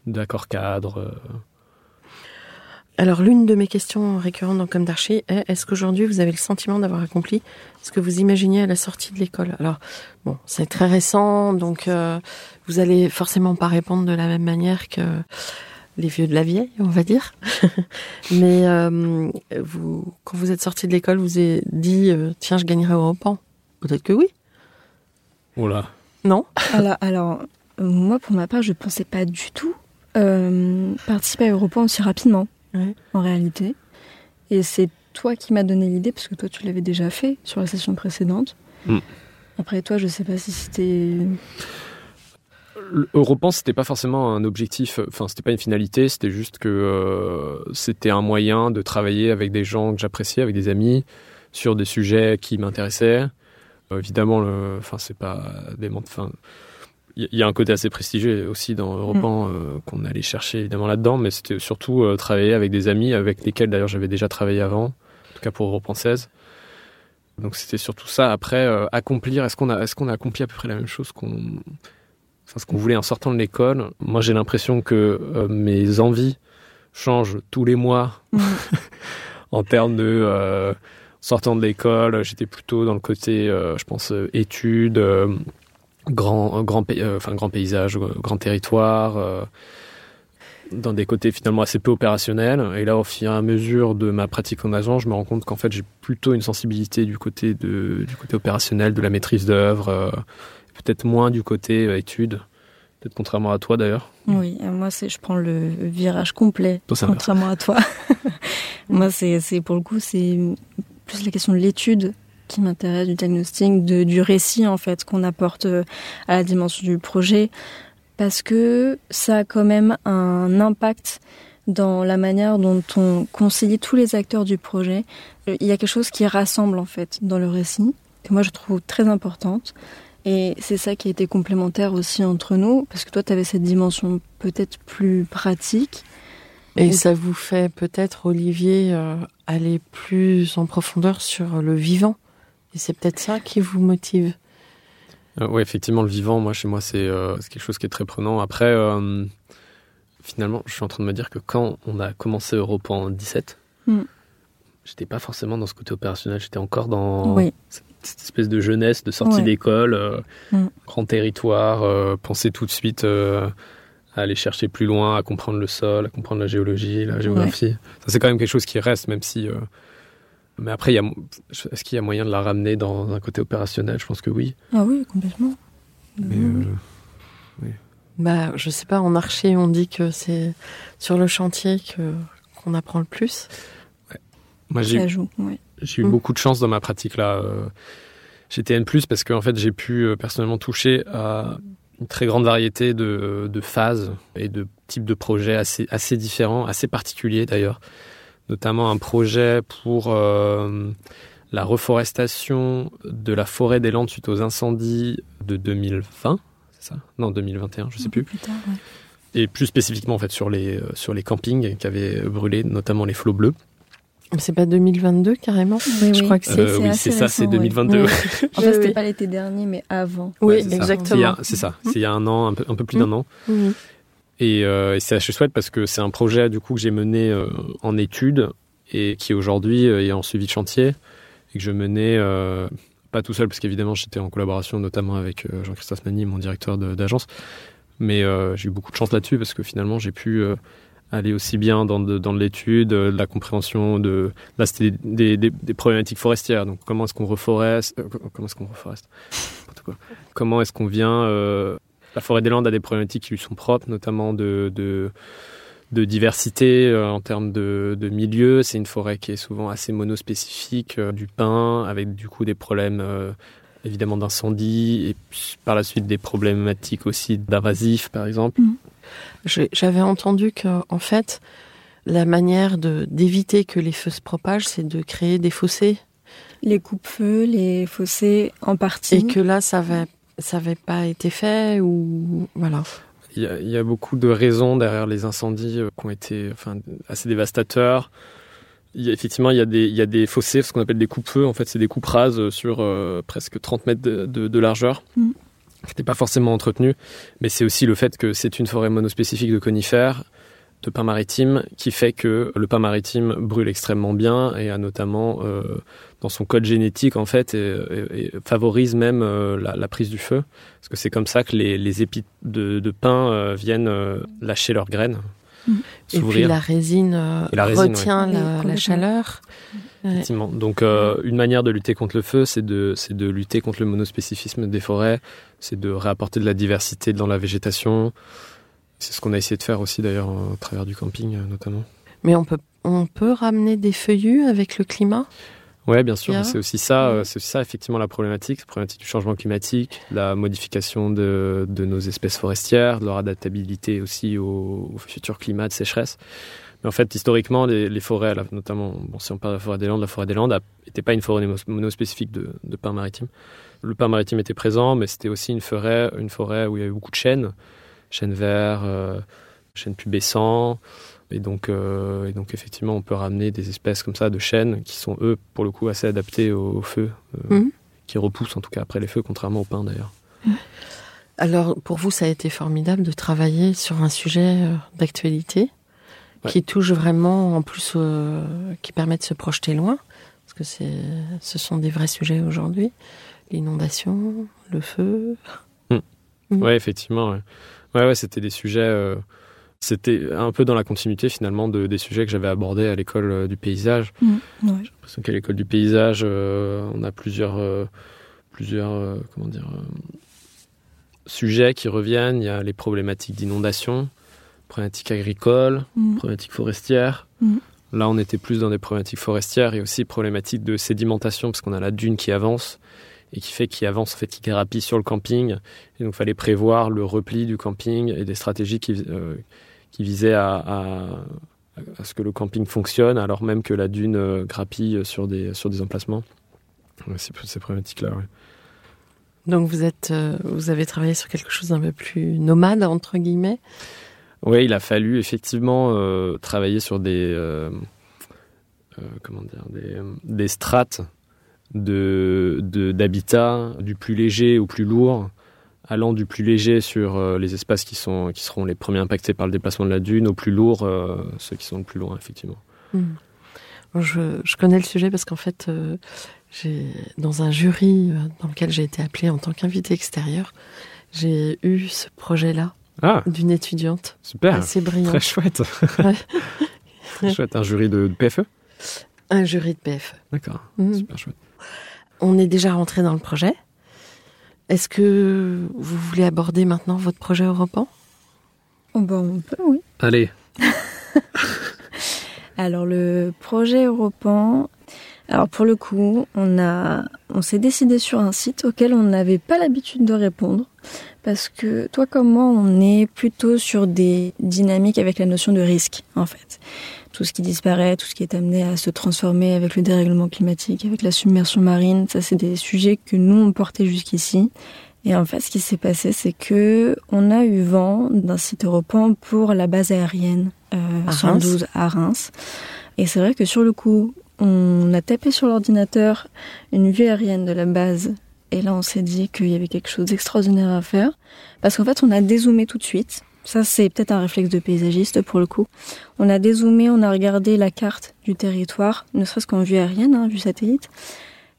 d'accord cadre. Alors, l'une de mes questions récurrentes dans Comme d'Archi est est-ce qu'aujourd'hui vous avez le sentiment d'avoir accompli ce que vous imaginiez à la sortie de l'école? Alors, bon, c'est très récent, donc euh, vous allez forcément pas répondre de la même manière que les vieux de la vieille, on va dire. <laughs> Mais euh, vous, quand vous êtes sorti de l'école, vous avez dit euh, tiens, je gagnerai au Europan. Peut-être que oui. Là, Non? Alors, alors, moi, pour ma part, je pensais pas du tout euh, participer à Europan aussi rapidement, Ouais. en réalité. Et c'est toi qui m'as donné l'idée, parce que toi, tu l'avais déjà fait sur la session précédente. Mm. Après toi, je sais pas si c'était... Europan, c'était pas forcément un objectif, enfin, c'était pas une finalité, c'était juste que euh, c'était un moyen de travailler avec des gens que j'appréciais, avec des amis, sur des sujets qui m'intéressaient. Euh, évidemment, le, enfin, c'est pas des enfin, il y, a un côté assez prestigieux aussi dans Europan euh, qu'on allait chercher évidemment là-dedans, mais c'était surtout euh, travailler avec des amis avec lesquels d'ailleurs j'avais déjà travaillé avant, en tout cas pour Europan 16. Donc c'était surtout ça. Après, euh, accomplir, est-ce qu'on a, qu'on a accompli à peu près la même chose qu'on enfin, ce qu'on voulait en sortant de l'école? Moi, j'ai l'impression que mes envies changent tous les mois Mm. <laughs> en termes de sortant de l'école. J'étais plutôt dans le côté, je pense, études, grand, grand, euh, enfin, grand paysage, euh, grand territoire. euh. dans des côtés finalement assez peu opérationnels. Et là, au fur et à mesure de ma pratique en agent, je me rends compte qu'en fait, j'ai plutôt une sensibilité du côté, de, du côté opérationnel, de la maîtrise d'œuvre, euh, peut-être moins du côté euh, études. Peut-être contrairement à toi d'ailleurs. Oui, moi c'est je prends le virage complet, Toi, contrairement à toi. <laughs> moi c'est c'est pour le coup c'est plus la question de l'étude qui m'intéresse, du diagnostic, de, du récit en fait qu'on apporte euh, à la dimension du projet, parce que ça a quand même un impact dans la manière dont on concilie tous les acteurs du projet. Euh, Il y a quelque chose qui rassemble en fait dans le récit, que moi je trouve très importante. Et c'est ça qui a été complémentaire aussi entre nous, parce que toi, tu avais cette dimension peut-être plus pratique. Et ça vous fait peut-être, Olivier, euh, aller plus en profondeur sur le vivant. Et c'est peut-être ça qui vous motive. Euh, oui, effectivement, le vivant, moi, chez moi, c'est euh, c'est quelque chose qui est très prenant. Après, euh, finalement, je suis en train de me dire que quand on a commencé Europe en 17, Mm. j'étais pas forcément dans ce côté opérationnel, j'étais encore dans Oui. cette, cette espèce de jeunesse, de sortie Ouais. d'école, euh, Mm. grand territoire, penser tout de suite à aller chercher plus loin, à comprendre le sol, à comprendre la géologie, la géographie. Ça, c'est quand même quelque chose qui reste, même si. Euh, mais après, est-ce qu'il y a moyen de la ramener dans un côté opérationnel? Je pense que oui. Ah oui, complètement. Mais, Mhm. euh, Bah, je sais pas, en archer, on dit que c'est sur le chantier que qu'on apprend le plus. moi, j'ai ça joue, ouais. J'ai eu Mm. beaucoup de chance dans ma pratique là euh, chez TN+, parce qu'en fait j'ai pu euh, personnellement toucher à une très grande variété de, de phases et de types de projets assez, assez différents, assez particuliers d'ailleurs. Notamment un projet pour euh, la reforestation de la forêt des Landes suite aux incendies de 2020, c'est ça? Non, 2021, je sais plus. Plus tard, ouais. Et plus spécifiquement en fait sur les, euh, sur les campings qui avaient brûlé, notamment les flots bleus. C'est pas 2022 carrément? Oui, Je oui. crois que c'est. Euh, oui, c'est ça, c'est récent, ouais. 2022. <laughs> Oui. En fait, c'était pas l'été dernier, mais avant. Oui, Ouais, exactement. C'est ça. C'est il y a un an, un peu, un peu plus d'un an. Et, euh, et c'est assez chouette parce que c'est un projet du coup que j'ai mené euh, en études et qui aujourd'hui euh, est en suivi de chantier et que je menais euh, pas tout seul parce qu'évidemment j'étais en collaboration notamment avec Jean-Christophe Nani, mon directeur d'agence. Mais j'ai eu beaucoup de chance là-dessus parce que finalement j'ai pu aller aussi bien dans dans de l'étude, de la compréhension de des, problématiques forestières. Donc comment est-ce qu'on reforeste Comment est-ce qu'on reforeste? Comment est-ce qu'on vient la forêt des Landes a des problématiques qui lui sont propres, notamment de, de, de diversité euh, en termes de, de milieu. C'est une forêt qui est souvent assez monospécifique, euh, du pin, avec du coup des problèmes euh, évidemment d'incendie, et puis, par la suite des problématiques aussi d'invasifs, par exemple. Je- J'avais entendu que, en fait, la manière de d'éviter que les feux se propagent, c'est de créer des fossés. Les coupes-feux, les fossés en partie. Et que là, ça avait, ça avait pas été fait ou voilà. Il y, a, il y a beaucoup de raisons derrière les incendies euh, qui ont été enfin, assez dévastateurs. Il y a, effectivement, il y, a des, il y a des fossés, ce qu'on appelle des coupes-feux. En fait, c'est des coupes rases sur euh, presque 30 mètres de, de- de largeur, Mhm. qui n'étaient pas forcément entretenues. Mais c'est aussi le fait que c'est une forêt monospécifique de conifères, de pins maritimes, qui fait que le pin maritime brûle extrêmement bien et a notamment, euh, dans son code génétique, en fait, et, et- et favorise même euh, la, la prise du feu. Parce que c'est comme ça que les, les épis de, de pin euh, viennent euh, lâcher leurs graines, Mhm. Et puis la résine, euh, Et la résine, retient ouais. la, chaleur. Ouais. Effectivement. Donc, euh, une manière de lutter contre le feu, c'est de, c'est de lutter contre le monospécifisme des forêts, c'est de réapporter de la diversité dans la végétation. C'est ce qu'on a essayé de faire aussi, d'ailleurs, au travers du camping, notamment. Mais on peut, on peut ramener des feuillus avec le climat? Ouais, bien sûr. C'est aussi ça, euh, c'est ça effectivement la problématique, la problématique du changement climatique, la modification de, de nos espèces forestières, de leur adaptabilité aussi au, au futur climat de sécheresse. Mais en fait, historiquement, les, les forêts, là, notamment, bon, si on parle de la forêt des Landes, la forêt des Landes n'était pas une forêt mono- monospécifique de, de pins maritimes. Le pin maritime était présent, mais c'était aussi une forêt, une forêt où il y avait beaucoup de chênes, chênes verts, euh, chênes pubescents. Et donc, euh, et donc, effectivement, on peut ramener des espèces comme ça de chênes qui sont, eux, pour le coup, assez adaptés au, au feu, euh, Mhm. qui repoussent en tout cas après les feux, contrairement au pin d'ailleurs. Alors, pour vous, ça a été formidable de travailler sur un sujet euh, d'actualité Ouais. qui touche vraiment, en plus, euh, qui permet de se projeter loin, parce que c'est, ce sont des vrais sujets aujourd'hui. L'inondation, le feu. Mhm. Ouais, effectivement. Ouais, ouais, ouais, c'était des sujets. C'était un peu dans la continuité finalement de, des sujets que j'avais abordés à l'école euh, du paysage. Mmh, ouais. J'ai l'impression qu'à l'école du paysage, euh, on a plusieurs, euh, plusieurs euh, comment dire, sujets qui reviennent. Il y a les problématiques d'inondation, problématiques agricoles, Mmh. problématiques forestières. Mhm. Là, on était plus dans des problématiques forestières et aussi problématiques de sédimentation parce qu'on a la dune qui avance et qui fait qu'il avance, en fait, qui grappille sur le camping. Et donc, il fallait prévoir le repli du camping et des stratégies qui, euh, qui visaient à, à, à ce que le camping fonctionne alors même que la dune euh, grappille sur des, sur des emplacements. Ouais, c'est ces problématiques-là, ouais. Donc vous êtes, euh, vous avez travaillé sur quelque chose d'un peu plus nomade entre guillemets? Oui, il a fallu effectivement euh, travailler sur des euh, euh, comment dire des, des strates de de- d'habitat du plus léger au plus lourd, allant du plus léger sur euh, les espaces qui sont qui seront les premiers impactés par le déplacement de la dune, au plus lourd euh, ceux qui sont le plus loin effectivement. Hmm. Bon, je, je connais le sujet parce qu'en fait, euh, j'ai dans un jury dans lequel j'ai été appelée en tant qu'invité extérieur, j'ai eu ce projet-là Ah d'une étudiante super, assez brillante. très chouette, Ouais. très chouette, un jury de, de PFE. Un jury de PFE. D'accord, Mhm. super chouette. On est déjà rentré dans le projet. Est-ce que vous voulez aborder maintenant votre projet européen Oh, bah, on peut, oui. Allez, <laughs> Alors le projet européen, alors pour le coup, on a, on s'est décidé sur un site auquel on n'avait pas l'habitude de répondre, parce que toi comme moi, on est plutôt sur des dynamiques avec la notion de risque, en fait. Tout ce qui disparaît, tout ce qui est amené à se transformer avec le dérèglement climatique, avec la submersion marine, ça c'est des sujets que nous on portait jusqu'ici. Et en fait, ce qui s'est passé, c'est que on a eu vent d'un site européen pour la base aérienne euh, À 112 à Reims. Et c'est vrai que sur le coup, on a tapé sur l'ordinateur une vue aérienne de la base. Et là, on s'est dit qu'il y avait quelque chose d'extraordinaire à faire. Parce qu'en fait, on a dézoomé tout de suite. Ça, c'est peut-être un réflexe de paysagiste pour le coup. On a dézoomé, on a regardé la carte du territoire, ne serait-ce qu'en vue aérienne, hein, vue satellite.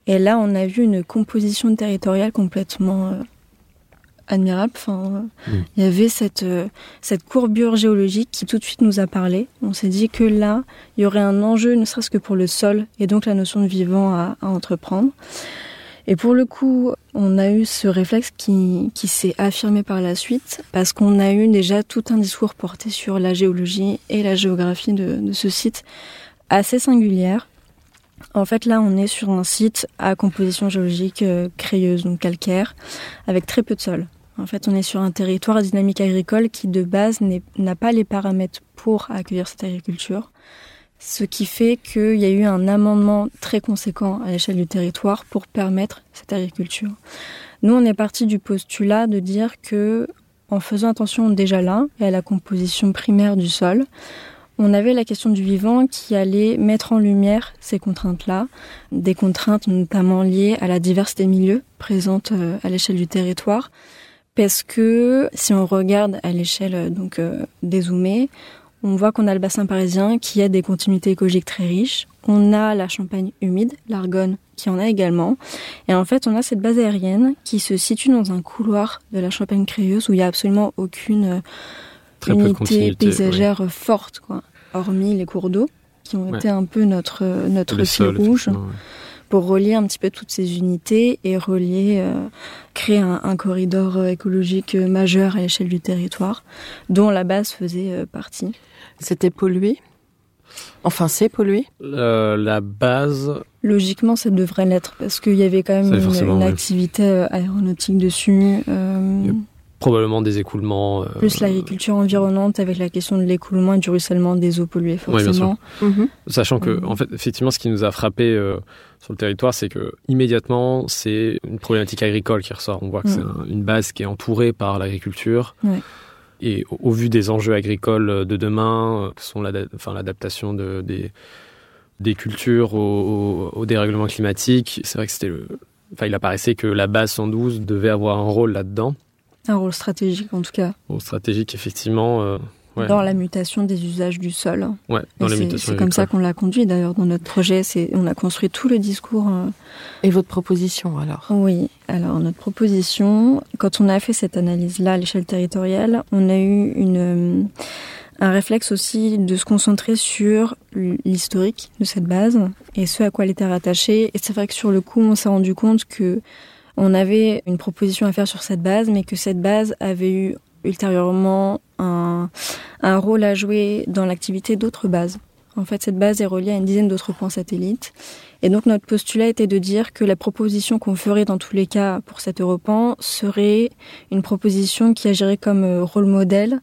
Et là, on a vu une composition territoriale complètement euh, admirable. Enfin, euh, il y avait cette euh, cette courbure géologique qui tout de suite nous a parlé. On s'est dit que là, il y aurait un enjeu, ne serait-ce que pour le sol, et donc la notion de vivant à, à entreprendre. Et pour le coup, on a eu ce réflexe qui, s'est affirmé par la suite, parce qu'on a eu déjà tout un discours porté sur la géologie et la géographie de, ce site assez singulière. En fait, là, on est sur un site à composition géologique euh, crayeuse, donc calcaire, avec très peu de sol. En fait, on est sur un territoire à dynamique agricole qui, de base, n'a pas les paramètres pour accueillir cette agriculture. Ce qui fait qu'il y a eu un amendement très conséquent à l'échelle du territoire pour permettre cette agriculture. Nous, on est parti du postulat de dire que, en faisant attention déjà là et à la composition primaire du sol, on avait la question du vivant qui allait mettre en lumière ces contraintes-là, des contraintes notamment liées à la diversité de milieux présente euh, à l'échelle du territoire, parce que si on regarde à l'échelle euh, donc euh, dézoomée, on voit qu'on a le bassin parisien qui a des continuités écologiques très riches. On a la Champagne humide, l'Argonne qui en a également. Et en fait, on a cette base aérienne qui se situe dans un couloir de la Champagne crayeuse où il n'y a absolument aucune euh, Très unité continuité, paysagère forte, quoi. Hormis les cours d'eau qui ont Ouais. été un peu notre, euh, notre fil rouge ouais. Pour relier un petit peu toutes ces unités et relier, euh, créer un, un corridor euh, écologique euh, majeur à l'échelle du territoire, dont la base faisait partie. C'était pollué? Enfin, c'est pollué? Euh, la base, Logiquement, ça devrait l'être parce qu'il y avait quand même une, activité aéronautique dessus. euh, Yep. Probablement des écoulements. euh, plus l'agriculture environnante avec la question de l'écoulement et du ruissellement des eaux polluées, Ouais, bien sûr. forcément. Mhm. Sachant que, Mhm. en fait, effectivement, ce qui nous a frappé euh, sur le territoire, c'est que immédiatement, c'est une problématique agricole qui ressort. On voit que c'est un- une base qui est entourée par l'agriculture. Ouais. Et au, au vu des enjeux agricoles de demain, euh, que sont l'ada- enfin, l'adaptation de, des, des cultures au, au- au dérèglement climatique, c'est vrai que c'était le. Enfin, il apparaissait que la base 112 devait avoir un rôle là-dedans. Un rôle stratégique en tout cas, Bon, stratégique, effectivement. euh, ouais. dans la mutation des usages du sol. Ouais, dans les c'est- mutations C'est comme ça qu'on l'a conduit d'ailleurs dans notre projet. C'est on a construit tout le discours. euh, Et votre proposition alors? Oui. Alors notre proposition, quand on a fait cette analyse-là à l'échelle territoriale, on a eu une euh, un réflexe aussi de se concentrer sur l'historique de cette base et ce à quoi elle était rattachée. Et c'est vrai que sur le coup, on s'est rendu compte que on avait une proposition à faire sur cette base, mais que cette base avait eu ultérieurement un, un rôle à jouer dans l'activité d'autres bases. En fait, cette base est reliée à une dizaine d'autres points satellites. Et donc, notre postulat était de dire que la proposition qu'on ferait dans tous les cas pour cet Europan serait une proposition qui agirait comme euh, rôle modèle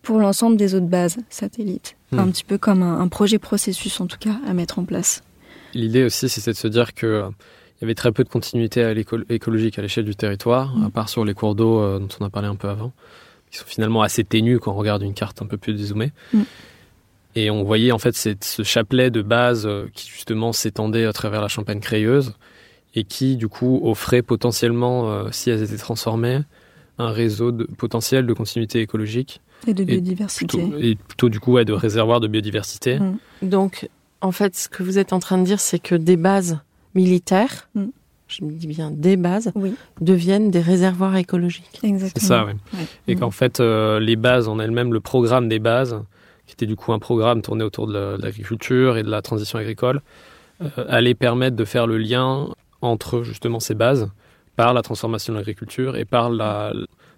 pour l'ensemble des autres bases satellites. Hmm. Un petit peu comme un, projet processus, en tout cas, à mettre en place. L'idée aussi, c'était de se dire que euh, il y avait très peu de continuité à écologique à l'échelle du territoire, à part sur les cours d'eau euh, dont on a parlé un peu avant, qui sont finalement assez ténus quand on regarde une carte un peu plus dézoomée. Hmm. Et on voyait en fait ce chapelet de base euh, qui justement s'étendait à travers la Champagne crayeuse et qui du coup offrait potentiellement, si elles étaient transformées, un réseau de, potentiel de continuité écologique et de biodiversité. Et plutôt, du coup de réservoirs de biodiversité. Mm. Donc en fait ce que vous êtes en train de dire c'est que des bases militaires, mm. je me dis bien des bases, deviennent des réservoirs écologiques. Exactement. C'est ça, oui. Et qu'en fait euh, les bases en elles-mêmes, le programme des bases, qui était du coup un programme tourné autour de l'agriculture et de la transition agricole, euh, allait permettre de faire le lien entre justement ces bases par la transformation de l'agriculture et par la,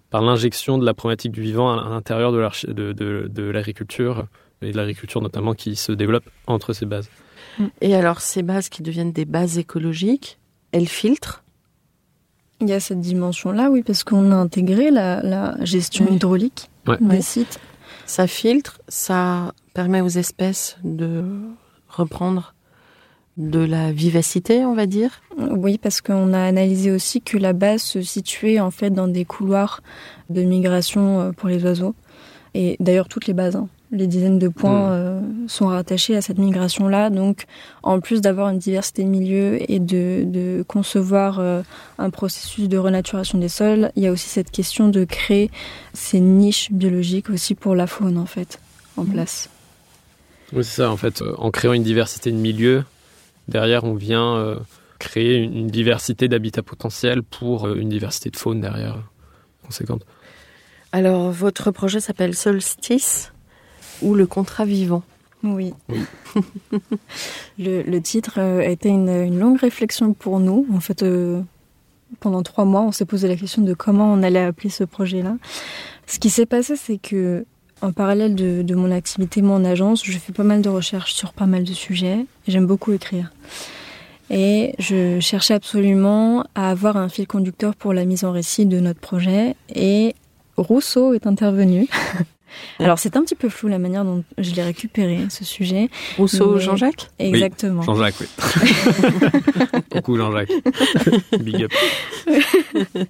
par l'injection de la problématique du vivant à l'intérieur de l'agriculture, et de l'agriculture notamment qui se développe entre ces bases. Et alors ces bases qui deviennent des bases écologiques, elles filtrent? Il y a cette dimension-là, oui, parce qu'on a intégré la, gestion hydraulique des sites. Ça filtre, ça permet aux espèces de reprendre de la vivacité, on va dire? Oui, parce qu'on a analysé aussi que la base se situait en fait dans des couloirs de migration euh, pour les oiseaux. Et d'ailleurs, toutes les bases, hein. Les dizaines de points hmm. euh, sont rattachés à cette migration-là. Donc, en plus d'avoir une diversité de milieux et de, concevoir euh, un processus de renaturation des sols, il y a aussi cette question de créer ces niches biologiques aussi pour la faune, en fait, en hmm. place. Oui, c'est ça, en fait. En créant une diversité de milieux, derrière, on vient euh, créer une, diversité d'habitats potentiels pour euh, une diversité de faune derrière conséquente. Alors, votre projet s'appelle Solstice? Ou le contrat vivant Oui. <laughs> le, titre euh, a été une, longue réflexion pour nous. En fait, pendant trois mois, on s'est posé la question de comment on allait appeler ce projet-là. Ce qui s'est passé, c'est que en parallèle de, mon activité, mon agence, je fais pas mal de recherches sur pas mal de sujets. J'aime beaucoup écrire. Et je cherchais absolument à avoir un fil conducteur pour la mise en récit de notre projet. Et Rousseau est intervenu. <laughs> Alors c'est un petit peu flou la manière dont je l'ai récupéré ce sujet. Rousseau, Jean-Jacques? Exactement. Jean-Jacques, oui. <laughs> Beaucoup Jean-Jacques. Big up. <laughs>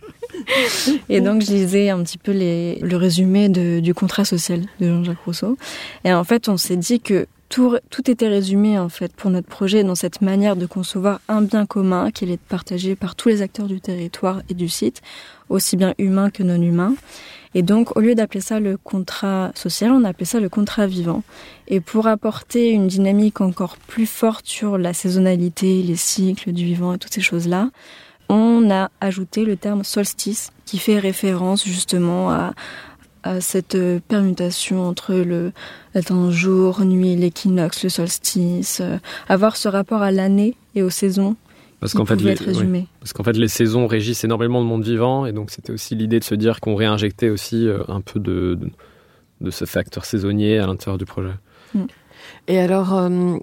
Et donc, je lisais un petit peu les, le résumé de, du contrat social de Jean-Jacques Rousseau. Et en fait, on s'est dit que tout, tout, était résumé en fait pour notre projet dans cette manière de concevoir un bien commun qui allait être partagé par tous les acteurs du territoire et du site, aussi bien humains que non humains. Et donc, au lieu d'appeler ça le contrat social, on a appelé ça le contrat vivant. Et pour apporter une dynamique encore plus forte sur la saisonnalité, les cycles du vivant et toutes ces choses-là, on a ajouté le terme solstice qui fait référence justement à, cette permutation entre le, temps jour, nuit, l'équinoxe, le solstice, euh, avoir ce rapport à l'année et aux saisons. Parce qu'en fait, les, parce qu'en fait, les saisons régissent énormément le monde vivant, et donc c'était aussi l'idée de se dire qu'on réinjectait aussi euh, un peu de, de, ce facteur saisonnier à l'intérieur du projet. Mm. Et alors, euh,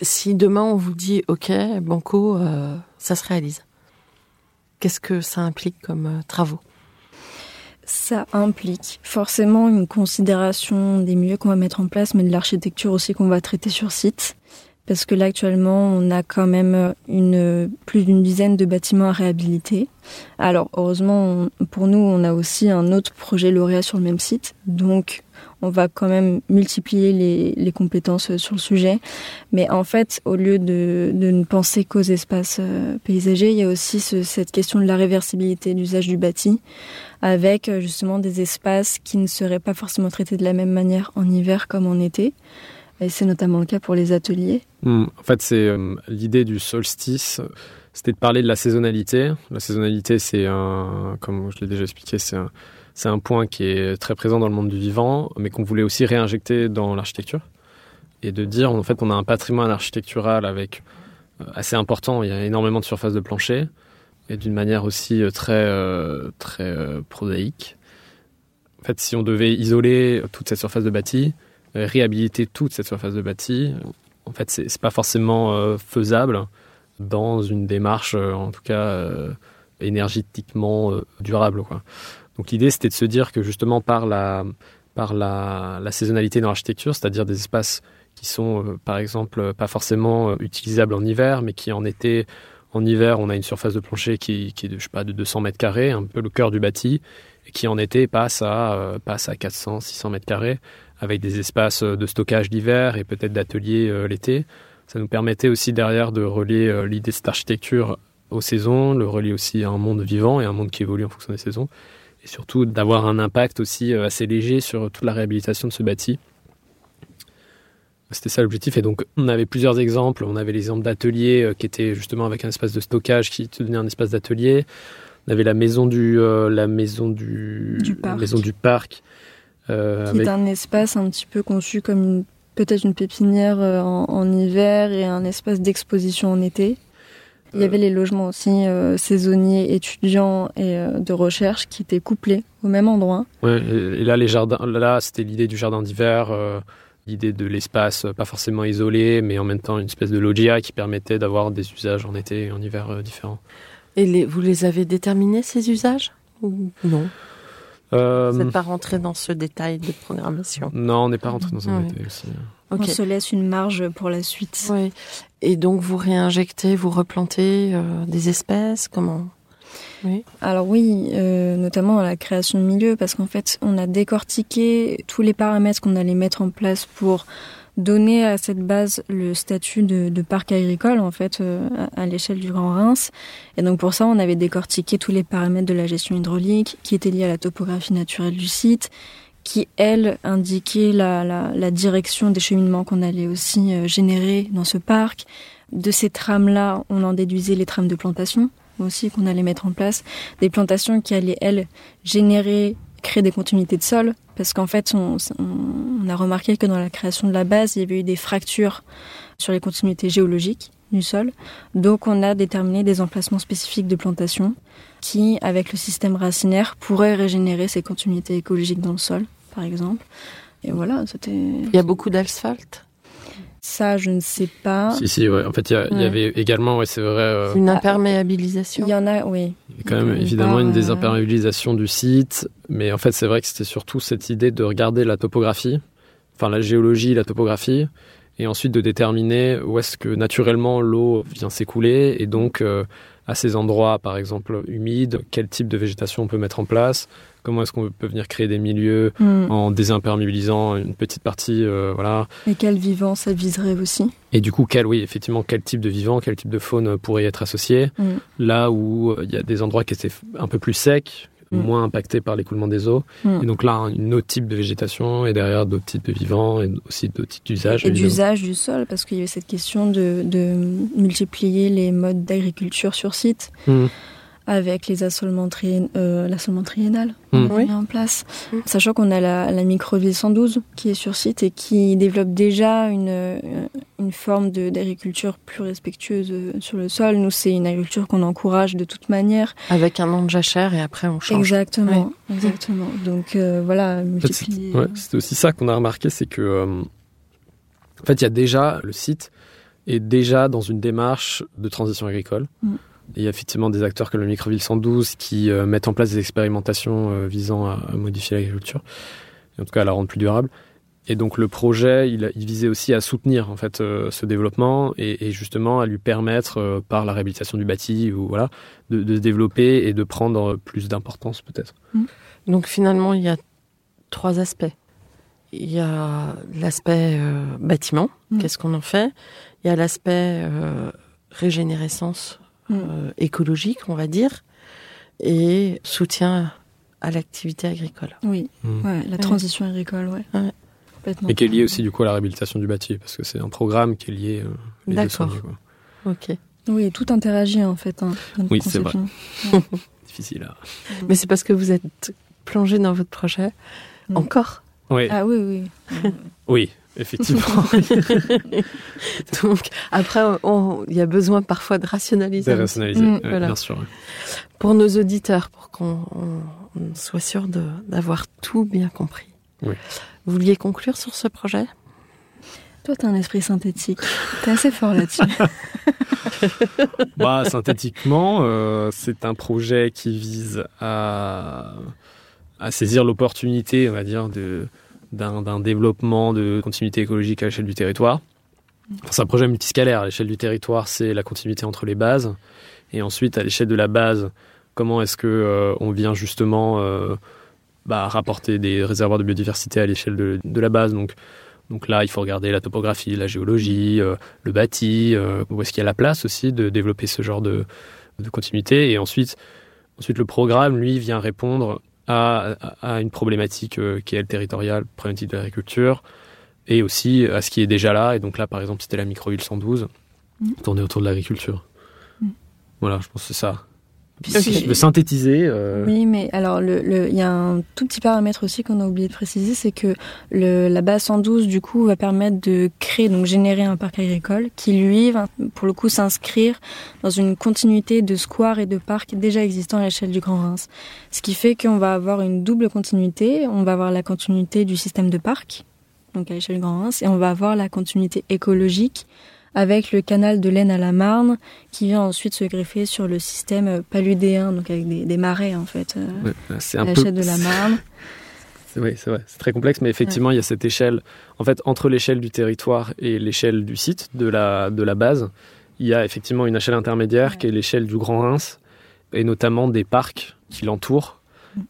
si demain on vous dit, OK, Banco, ça se réalise Qu'est-ce que ça implique comme euh, travaux? Ça implique forcément une considération des milieux qu'on va mettre en place, mais de l'architecture aussi qu'on va traiter sur site. Parce que là, actuellement, on a quand même une, plus d'une dizaine de bâtiments à réhabiliter. Alors, heureusement, pour nous, on a aussi un autre projet lauréat sur le même site. Donc, on va quand même multiplier les, compétences sur le sujet. Mais en fait, au lieu de, ne penser qu'aux espaces euh, paysagers, il y a aussi cette question de la réversibilité d'usage du bâti, avec euh, justement des espaces qui ne seraient pas forcément traités de la même manière en hiver comme en été. Et c'est notamment le cas pour les ateliers. Hmm. en fait, c'est euh, l'idée du solstice c'était de parler de la saisonnalité. La saisonnalité, c'est un, comme je l'ai déjà expliqué, c'est un, c'est un point qui est très présent dans le monde du vivant, mais qu'on voulait aussi réinjecter dans l'architecture. Et de dire, en fait, on a un patrimoine architectural avec euh, assez important, il y a énormément de surfaces de plancher, et d'une manière aussi euh, très, très prosaïque. En fait, si on devait isoler toute cette surface de bâti, réhabiliter toute cette surface de bâti, en fait, c'est pas forcément faisable dans une démarche, en tout cas, énergétiquement durable. Donc l'idée, c'était de se dire que justement par la, par la, saisonnalité dans l'architecture, c'est-à-dire des espaces qui sont, euh, par exemple, pas forcément euh, utilisables en hiver, mais qui en été, en hiver, on a une surface de plancher qui, est de, je sais pas, de 200 mètres carrés, un peu le cœur du bâti, et qui en été passe à, euh, passe à 400, 600 mètres carrés, avec des espaces de stockage l'hiver et peut-être d'atelier l'été. Ça nous permettait aussi derrière de relier l'idée de cette architecture aux saisons, le relier aussi à un monde vivant et un monde qui évolue en fonction des saisons et surtout d'avoir un impact aussi euh, assez léger sur toute la réhabilitation de ce bâti. C'était ça l'objectif. Et donc, on avait plusieurs exemples. On avait l'exemple d'atelier euh, qui était justement avec un espace de stockage qui devenait un espace d'atelier. On avait la maison du, euh, la maison du, parc. maison du parc. Qui est un espace un petit peu conçu comme peut-être une pépinière en, hiver et un espace d'exposition en été. Il y avait les logements aussi euh, saisonniers, étudiants et euh, de recherche qui étaient couplés au même endroit. Ouais, et là, les jardins, là, c'était l'idée du jardin d'hiver, euh, l'idée de l'espace pas forcément isolé, mais en même temps une espèce de loggia qui permettait d'avoir des usages en été et en hiver différents. Et les, vous les avez déterminés ces usages? Ou non? Vous n'êtes pas rentré dans ce détail de programmation Non, on n'est pas rentré dans ce détail aussi. On se laisse une marge pour la suite. Oui. Et donc vous réinjectez, vous replantez euh, des espèces Comment? Oui. Alors oui, euh, notamment dans la création de milieux, parce qu'en fait, on a décortiqué tous les paramètres qu'on allait mettre en place pour donner à cette base le statut de, parc agricole en fait euh, à, l'échelle du Grand Reims. Et donc pour ça, on avait décortiqué tous les paramètres de la gestion hydraulique qui étaient liés à la topographie naturelle du site, qui, elle, indiquait la, la, la direction des cheminements qu'on allait aussi euh, générer dans ce parc. De ces trames-là, on en déduisait les trames de plantation aussi qu'on allait mettre en place. Des plantations qui allaient, elles, générer, créer des continuités de sol. Parce qu'en fait, on, a remarqué que dans la création de la base, il y avait eu des fractures sur les continuités géologiques du sol. Donc on a déterminé des emplacements spécifiques de plantation qui, avec le système racinaire, pourraient régénérer ces continuités écologiques dans le sol par exemple. Et voilà, c'était. Il y a beaucoup d'asphalte ça, je ne sais pas. Si, si, ouais. En fait, il y, avait également, ouais, c'est vrai. Euh, une imperméabilisation. Il y en a, oui. Il y a quand même évidemment une désimperméabilisation du site, mais en fait, c'est vrai que c'était surtout cette idée de regarder la topographie, enfin la géologie, la topographie, et ensuite de déterminer où est-ce que naturellement l'eau vient s'écouler, et donc euh, à ces endroits, par exemple humides, quel type de végétation on peut mettre en place, comment est-ce qu'on peut venir créer des milieux hmm. en désimperméabilisant une petite partie, euh, voilà. Et quel vivant ça viserait aussi? Et du coup, quel, oui, effectivement, quel type de vivant, quel type de faune pourrait y être associé? Hmm. Là où euh, il y a des endroits qui étaient un peu plus secs, hmm. moins impactés par l'écoulement des eaux. Et donc là, un autre type de végétation et derrière d'autres types de vivants et aussi d'autres types d'usages. Et d'usage du sol, parce qu'il y avait cette question de, de multiplier les modes d'agriculture sur site avec les assolements euh, l'assolement triennal mmh. qu'on en place. Mmh. Sachant qu'on a la, la, microville 112 qui est sur site et qui développe déjà une, euh, une forme d'agriculture plus respectueuse euh, sur le sol. Nous, c'est une agriculture qu'on encourage de toute manière. Avec un nom de jachère et après on change. Exactement, exactement. Donc voilà, C'est aussi ça qu'on a remarqué, c'est que en fait, il y a déjà le site est déjà dans une démarche de transition agricole. Mmh. Il y a effectivement des acteurs comme le Microville 112 qui euh, mettent en place des expérimentations euh, visant à, modifier l'agriculture, en tout cas à la rendre plus durable. Et donc le projet, il, visait aussi à soutenir en fait euh, ce développement et, justement à lui permettre par la réhabilitation du bâti ou voilà de, se développer et de prendre plus d'importance peut-être. Mmh. Donc finalement il y a trois aspects. Il y a l'aspect bâtiment, mmh. qu'est-ce qu'on en fait? Il y a l'aspect régénérescence Euh, écologique, on va dire, et soutien à l'activité agricole. Oui, mm. la transition agricole, ouais. Et qui est lié aussi du coup à la réhabilitation du bâti, parce que c'est un programme qui est lié euh, les D'accord. Ok. Oui, tout interagit en fait. Hein, oui, c'est vrai. <laughs> Difficile à... Mais c'est parce que vous êtes plongé dans votre projet Mm. Encore? Oui, Ah oui, oui. oui, effectivement. <laughs> Donc, après, il y a besoin parfois de rationaliser. Ouais, voilà. bien sûr. Pour nos auditeurs, pour qu'on on- on soit sûr de- d'avoir tout bien compris. Oui. Vous vouliez conclure sur ce projet? Toi, t'as un esprit synthétique. T'es assez fort là-dessus. <laughs> Bah, synthétiquement, euh, c'est un projet qui vise à, à saisir l'opportunité, on va dire, de, d'un, développement de continuité écologique à l'échelle du territoire. C'est un projet multiscalaire. À l'échelle du territoire, c'est la continuité entre les bases. Et ensuite, à l'échelle de la base, comment est-ce que euh, on vient justement euh, bah, rapporter des réservoirs de biodiversité à l'échelle de, la base? Donc, donc là, il faut regarder la topographie, la géologie, euh, le bâti, où est-ce qu'il y a la place aussi de développer ce genre de, de continuité? Et ensuite, ensuite, le programme, lui, vient répondre à, à, une problématique euh, qui est le territoriale, problématique de l'agriculture, et aussi à ce qui est déjà là. Et donc là, par exemple, c'était la microville 112, Mhm. tournée autour de l'agriculture. Mhm. Voilà, je pense que c'est ça. Si je veux synthétiser. euh, Oui, mais alors le- le- il y a un tout petit paramètre aussi qu'on a oublié de préciser, c'est que le, la base 112 du coup va permettre de créer donc générer un parc agricole qui lui va pour le coup s'inscrire dans une continuité de squares et de parcs déjà existants à l'échelle du Grand Reims. Ce qui fait qu'on va avoir une double continuité, on va avoir la continuité du système de parc donc à l'échelle du Grand Reims et on va avoir la continuité écologique avec le canal de l'Aisne à la Marne qui vient ensuite se greffer sur le système paludéen, donc avec des, des marais en fait, euh, ouais, c'est à un peu. de la <laughs> Marne. C'est- Oui, c'est vrai. C'est très complexe, mais effectivement, il y a cette échelle. En fait, entre l'échelle du territoire et l'échelle du site, de la, de la base, il y a effectivement une échelle intermédiaire Ouais. qui est l'échelle du Grand Reims, et notamment des parcs qui l'entourent,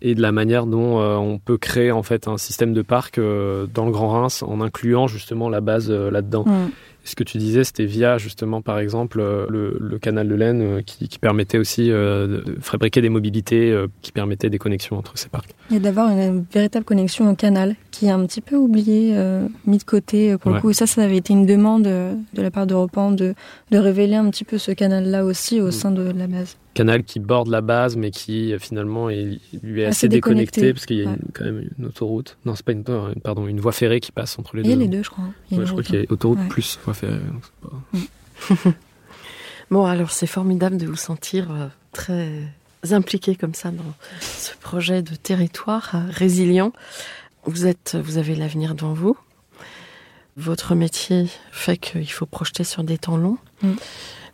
et de la manière dont euh, on peut créer en fait un système de parcs euh, dans le Grand Reims en incluant justement la base euh, là-dedans. Mm. Ce que tu disais, c'était via justement, par exemple, euh, le, le canal de l'Aisne euh, qui, qui permettait aussi euh, de fabriquer des mobilités qui permettaient des connexions entre ces parcs. Et d'avoir une véritable connexion au canal, qui est un petit peu oublié, euh, mis de côté pour Ouais. le coup. Et ça, ça avait été une demande de la part d'Europan de, de révéler un petit peu ce canal-là aussi au Mm. sein de la base. Canal qui borde la base, mais qui euh, finalement est, lui est Assez assez déconnecté, déconnecté. parce qu'il y a une- quand même une autoroute. Non, c'est pas une, une- pardon, une voie ferrée qui passe entre les Il y deux. a les deux, je crois. hein. Il y a Ouais, une je crois qu'il y a autoroute Ouais. plus voie ferrée. donc c'est pas- <laughs> Bon, alors c'est formidable de vous sentir euh, très impliqué comme ça dans ce projet de territoire euh, résilient. Vous êtes, vous avez l'avenir devant vous. Votre métier fait qu'il faut projeter sur des temps longs. Mm.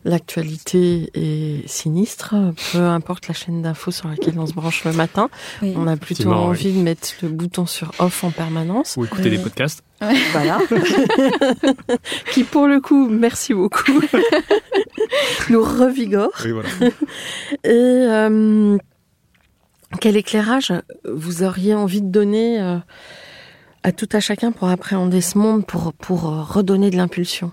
L'actualité est sinistre, peu importe la chaîne d'infos sur laquelle on se branche le matin. Oui. On a plutôt oui. envie de mettre le bouton sur off en permanence. Ou écouter Oui. des podcasts. Voilà. <laughs> Qui, pour le coup, merci beaucoup, <laughs> nous revigore. Oui, voilà. Et euh, quel éclairage vous auriez envie de donner euh, à tout à chacun pour appréhender ce monde, pour, pour euh, redonner de l'impulsion?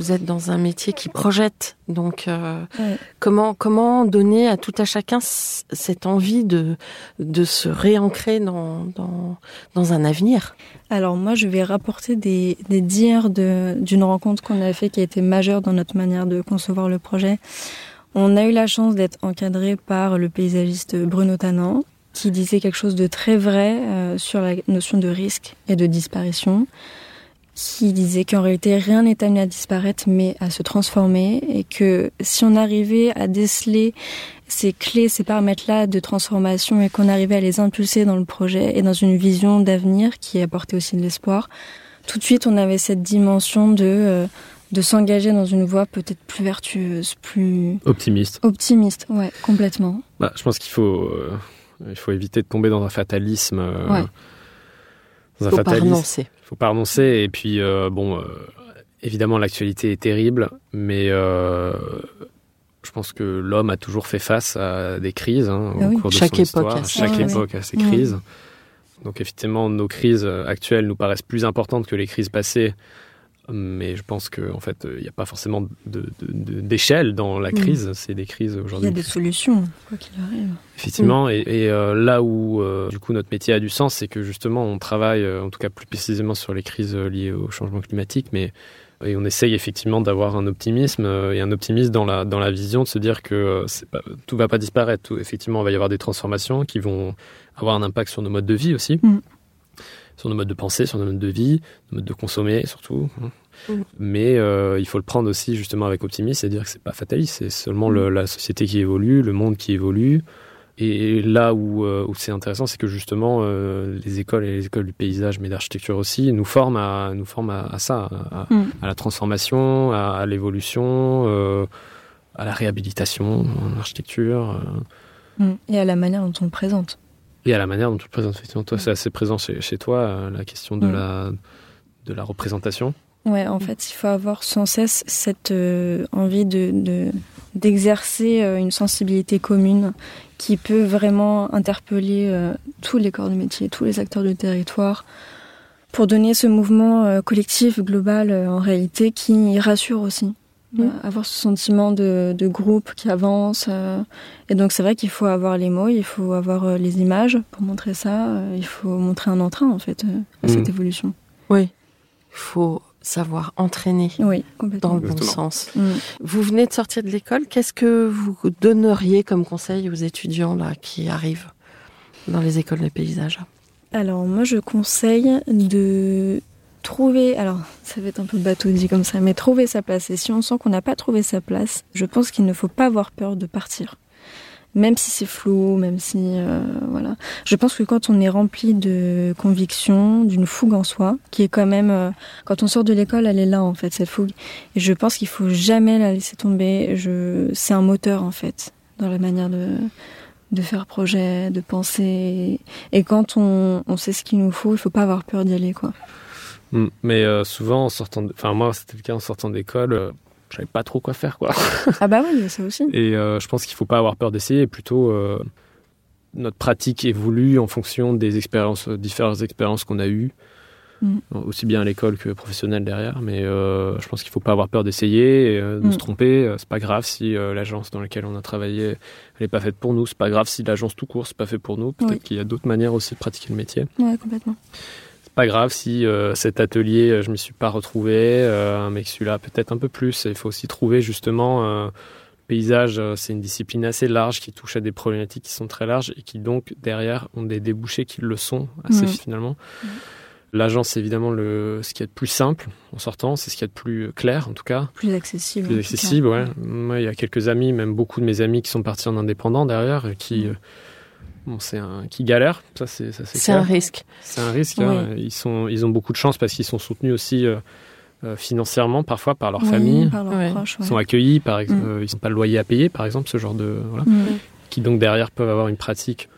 Vous êtes dans un métier qui projette, donc euh, Ouais. comment, comment donner à tout à chacun cette envie de, de se réancrer dans, dans, dans un avenir? Alors moi, je vais rapporter des, des dires de- d'une rencontre qu'on a fait qui a été majeure dans notre manière de concevoir le projet. On a eu la chance d'être encadré par le paysagiste Bruno Tannant, qui disait quelque chose de très vrai euh, sur la notion de risque et de disparition, qui disait qu'en réalité rien n'est amené à disparaître mais à se transformer et que si on arrivait à déceler ces clés, ces paramètres-là de transformation et qu'on arrivait à les impulser dans le projet et dans une vision d'avenir qui apportait aussi de l'espoir, tout de suite on avait cette dimension de, euh, de s'engager dans une voie peut-être plus vertueuse, plus Optimiste. optimiste. Ouais, complètement. Bah, je pense qu'il faut, euh, il faut éviter de tomber dans un fatalisme. euh, Ouais. Dans un Faut pas renoncer. Il faut pas renoncer. Et puis, euh, bon, euh, évidemment, l'actualité est terrible, mais euh, je pense que l'homme a toujours fait face à des crises hein, Ah au oui. cours de Chaque son époque histoire. a ça, Chaque époque a ses crises. Donc, effectivement, nos crises actuelles nous paraissent plus importantes que les crises passées. Mais je pense qu'en en fait, il n'y a pas forcément de- de- de- d'échelle dans la Mm. crise. C'est des crises Il y aujourd'hui. a des solutions, quoi qu'il arrive. Effectivement, et, et, euh, là où euh, du coup notre métier a du sens, c'est que justement on travaille, euh, en tout cas plus précisément sur les crises liées au changement climatique, mais Et on essaye effectivement d'avoir un optimisme et un optimisme dans la, dans la vision de se dire que pas, tout va pas disparaître. Tout, effectivement, il va y avoir des transformations qui vont avoir un impact sur nos modes de vie aussi, Mm. sur nos modes de pensée, sur nos modes de vie, nos modes de consommer surtout. Mm. Mais euh, il faut le prendre aussi justement avec optimisme et dire que c'est pas fataliste, c'est seulement le- la société qui évolue, le monde qui évolue. Et là où, euh, où c'est intéressant, c'est que justement euh, les écoles et les écoles du paysage, mais d'architecture aussi, nous forment à, nous forment à, à ça, à, Mm. à la transformation, à, à l'évolution, euh, à la réhabilitation en architecture euh, Mm. Et à la manière dont on le présente. et à la manière dont tu le présentes. Effectivement, toi, c'est assez présent chez, chez toi, la question de, Mm. la, de la représentation. Ouais, en fait, il faut avoir sans cesse cette euh, envie de de- d'exercer euh, une sensibilité commune qui peut vraiment interpeller euh, tous les corps de métier, tous les acteurs du territoire, pour donner ce mouvement euh, collectif global euh, en réalité qui rassure aussi. Mm. Euh, avoir ce sentiment de, de groupe qui avance. euh, et donc c'est vrai qu'il faut avoir les mots, il faut avoir euh, les images pour montrer ça, euh, il faut montrer un entrain en fait euh, à Mm. cette évolution. Oui. Il faut savoir entraîner Oui, complètement. dans le bon Exactement. sens. Mm. Vous venez de sortir de l'école. Qu'est-ce que vous donneriez comme conseil aux étudiants là qui arrivent dans les écoles de paysage? Alors moi je conseille de trouver, alors ça va être un peu bateau dit comme ça, mais trouver sa place. Et si on sent qu'on n'a pas trouvé sa place, je pense qu'il ne faut pas avoir peur de partir. Même si c'est flou, même si... euh, voilà. Je pense que quand on est rempli de conviction, d'une fougue en soi, qui est quand même... euh, quand on sort de l'école, elle est là en fait, cette fougue. Et je pense qu'il faut jamais la laisser tomber. Je... C'est un moteur en fait, dans la manière de, de faire projet, de penser. Et quand on, on sait ce qu'il nous faut, il faut pas avoir peur d'y aller, quoi. Mm. Mais euh, souvent, en sortant, de- enfin moi, c'était le cas en sortant d'école, je savais pas trop quoi faire, quoi. <laughs> Ah bah oui, ça aussi. Et euh, je pense qu'il faut pas avoir peur d'essayer, plutôt euh, notre pratique évolue en fonction des expériences, euh, différentes expériences qu'on a eues, Mm. aussi bien à l'école que professionnelle derrière. Mais euh, je pense qu'il faut pas avoir peur d'essayer, de Mm. se tromper. C'est pas grave si l'agence dans laquelle on a travaillé elle est pas faite pour nous. C'est pas grave si l'agence tout court c'est pas fait pour nous. Peut-être Oui. qu'il y a d'autres manières aussi de pratiquer le métier. Ouais, complètement. Pas grave si euh, cet atelier, euh, je m'y suis pas retrouvé, euh, mais que celui-là peut-être un peu plus. Il faut aussi trouver justement euh, le paysage. euh, c'est une discipline assez large qui touche à des problématiques qui sont très larges et qui donc derrière ont des débouchés qui le sont assez finalement. L'agence, c'est évidemment le, ce qu'il y a de plus simple en sortant, c'est ce qu'il y a de plus clair en tout cas, Plus accessible. plus accessible. Ouais. Moi, il y a quelques amis, même beaucoup de mes amis qui sont partis en indépendant derrière, et qui. Bon, c'est un, qui galèrent. Ça, c'est, ça, c'est un risque. C'est un risque. Oui. hein. Ils, sont, ils ont beaucoup de chance parce qu'ils sont soutenus aussi euh, euh, financièrement, parfois par leur Oui, famille. par leurs Ouais. proches, Ils sont accueillis, par exemple. Mm. euh, ils n'ont pas le loyer à payer, par exemple, ce genre de. Voilà. Mm. Qui donc derrière peuvent avoir une pratique.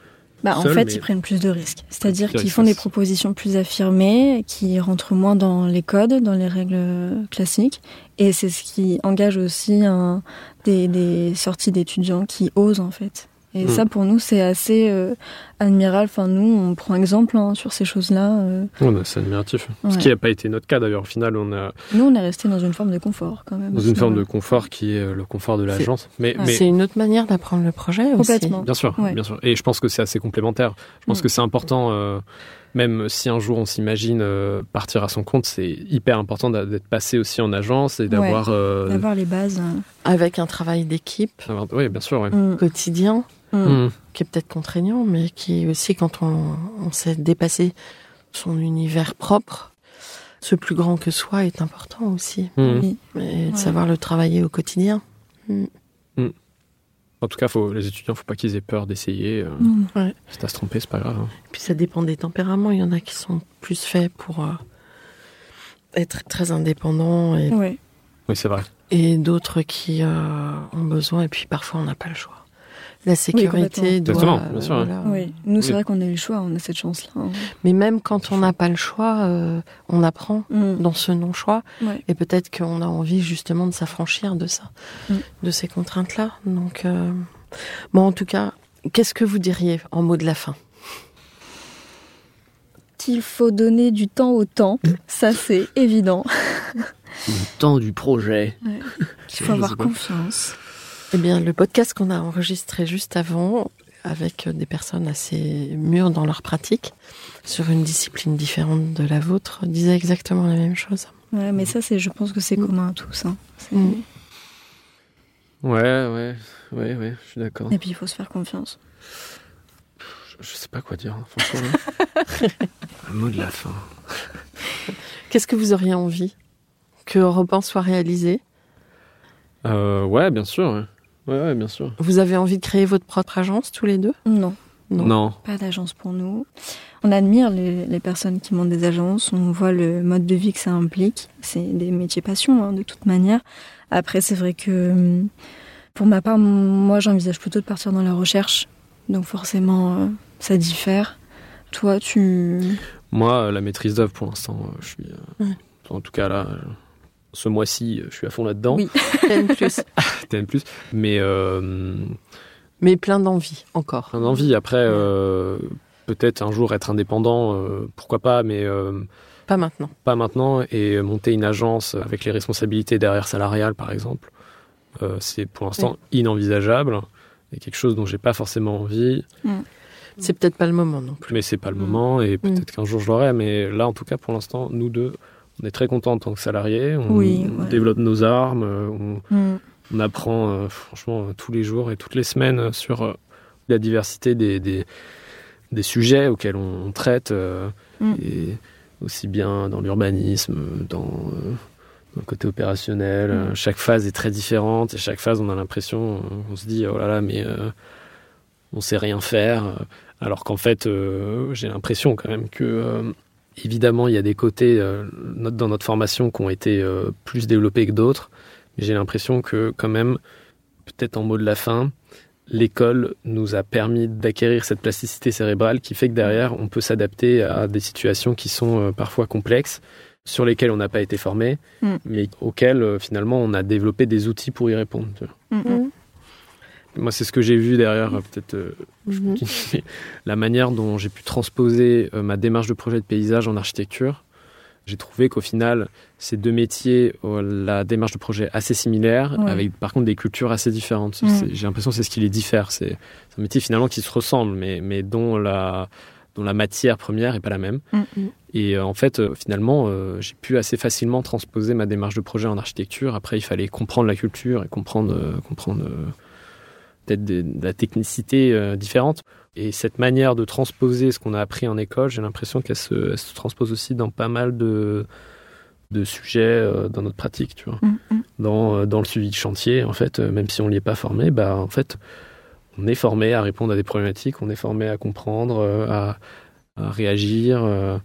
Bah, en fait, mais- ils prennent plus de risques. C'est-à-dire qu'ils font des propositions plus affirmées, qui rentrent moins dans les codes, dans les règles classiques. Et c'est ce qui engage aussi un, des, des sorties d'étudiants qui osent, en fait. Et Mm. ça, pour nous, c'est assez euh, admirable. Enfin, nous, on prend exemple hein, sur ces choses-là. euh. Ouais, bah, c'est admiratif. Ce qui n'a pas été notre cas d'ailleurs. Au final, on a Nous, on est resté dans une forme de confort, quand même. dans une forme de confort qui est euh, le confort de l'agence. Mais, Ouais. mais C'est une autre manière d'apprendre le projet aussi. Complètement. Bien sûr, Ouais. bien sûr. Et je pense que c'est assez complémentaire. Je pense Mm. que c'est important, euh, même si un jour on s'imagine euh, partir à son compte, c'est hyper important d'être passé aussi en agence et d'avoir. euh, D'avoir les bases. hein. Avec un travail d'équipe Oui, bien sûr. Ouais. Mm. quotidien, Mm. Mm. qui est peut-être contraignant, mais qui aussi, quand on, on sait dépasser son univers propre, ce plus grand que soi est important aussi. Mm. Oui. Et de Ouais. savoir le travailler au quotidien. En tout cas, faut, les étudiants, faut pas qu'ils aient peur d'essayer. euh, Mm. Quitte à se tromper, c'est pas grave. hein. Puis ça dépend des tempéraments. Il y en a qui sont plus faits pour euh, être très indépendants et, Ouais. Oui, c'est vrai. et d'autres qui euh, ont besoin. Et puis parfois, on n'a pas le choix. La sécurité doit. Exactement, bien sûr, ouais. voilà. Oui. Nous, c'est Oui. vrai qu'on a eu le choix, on a cette chance-là. hein. Mais même quand on n'a pas le choix, euh, on apprend Mm. dans ce non-choix. Ouais. Et peut-être qu'on a envie justement de s'affranchir de ça, Mm. de ces contraintes-là. Donc, euh, bon, en tout cas, qu'est-ce que vous diriez en mot de la fin? Qu'il faut donner du temps au temps, ça c'est évident. <laughs> Le temps du projet. <laughs> Il faut avoir confiance. Eh bien, le podcast qu'on a enregistré juste avant, avec des personnes assez mûres dans leur pratique, sur une discipline différente de la vôtre, disait exactement la même chose. Ouais, mais ça, c'est, je pense que c'est Mm. commun à tous. hein. C'est- Mm. Ouais, ouais, ouais, ouais, je suis d'accord. Et puis, il faut se faire confiance. Je, je sais pas quoi dire, hein, franchement. <laughs> Un mot de la fin. Qu'est-ce que vous auriez envie que Europe 1 soit réalisé? Euh, ouais, bien sûr. Ouais. ouais, bien sûr. Vous avez envie de créer votre propre agence tous les deux? Non, Non. Non. pas d'agence pour nous. On admire les, les personnes qui montent des agences, on voit le mode de vie que ça implique. C'est des métiers passion, hein, de toute manière. Après, c'est vrai que hum, pour ma part, moi, j'envisage plutôt de partir dans la recherche. Donc forcément, euh, ça diffère. Toi, tu... Moi, la maîtrise d'œuvre, pour l'instant, euh, je suis. euh, Ouais. En tout cas, là, ce mois-ci, euh, je suis à fond là-dedans. Oui. <laughs> Plein plus. <laughs> TN+. Mais euh, Mais plein d'envie encore. un envie. Après, euh, peut-être un jour être indépendant, euh, pourquoi pas, mais euh, Pas maintenant. pas maintenant. Et monter une agence avec les responsabilités derrière salariales, par exemple, euh, c'est pour l'instant inenvisageable. Et quelque chose dont j'ai pas forcément envie. C'est peut-être pas le moment non plus. Mais c'est pas le Mm. moment et peut-être qu'un jour je l'aurai. Mais là, en tout cas, pour l'instant, nous deux, on est très contents en tant que salariés. On Oui, ouais. développe nos armes. euh, On, Hum, on apprend euh, franchement euh, tous les jours et toutes les semaines sur euh, la diversité des, des, des sujets auxquels on, on traite. euh, Mm. Et aussi bien dans l'urbanisme, dans, dans le côté opérationnel. Mm. Chaque phase est très différente et chaque phase, on a l'impression, on se dit, oh là là, mais on sait rien faire. Alors qu'en fait, j'ai l'impression quand même que, évidemment, il y a des côtés euh, dans notre formation qui ont été euh, plus développés que d'autres. Mais j'ai l'impression que, quand même, peut-être en mot de la fin, l'école nous a permis d'acquérir cette plasticité cérébrale qui fait que derrière, on peut s'adapter à des situations qui sont euh, parfois complexes, sur lesquelles on n'a pas été formé, Mm. mais auxquelles, finalement, on a développé des outils pour y répondre. Moi, c'est ce que j'ai vu derrière, euh, peut-être euh, Mhm. mais <laughs> la manière dont j'ai pu transposer euh, ma démarche de projet de paysage en architecture. J'ai trouvé qu'au final, ces deux métiers ont la démarche de projet assez similaire, Ouais. avec par contre des cultures assez différentes. Mm. J'ai l'impression que c'est ce qui les diffère. C'est un métier finalement qui se ressemble, mais, mais dont, la, dont la matière première est pas la même. Hum, Et euh, en fait, euh, finalement, euh, j'ai pu assez facilement transposer ma démarche de projet en architecture. Après, il fallait comprendre la culture et comprendre, euh, comprendre euh, peut-être de la technicité euh, différente. Et cette manière de transposer ce qu'on a appris en école, j'ai l'impression qu'elle se, transpose aussi dans pas mal de, de sujets euh, dans notre pratique, tu vois. Hum, hum. Dans, euh, dans le suivi de chantier, en fait, euh, même si on n'y est pas formé, bah, en fait, on est formé à répondre à des problématiques, on est formé à comprendre, euh, à, à réagir. euh,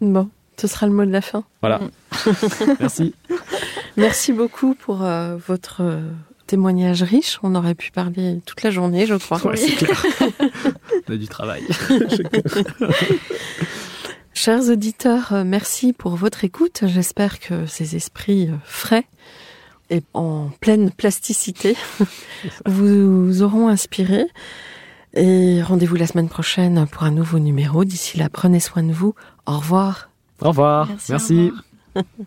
Bon, ce sera le mot de la fin. voilà. Mm. <laughs> Merci. <laughs> Merci beaucoup pour euh, votre euh, témoignage riche. On aurait pu parler toute la journée, je crois. Ouais, c'est clair. <laughs> on a du travail. <laughs> <laughs> Chers auditeurs, euh, merci pour votre écoute. J'espère que ces esprits euh, frais et en pleine plasticité vous auront inspiré. Et rendez-vous la semaine prochaine pour un nouveau numéro. D'ici là, prenez soin de vous. Au revoir. Au revoir. Merci, au Merci. revoir.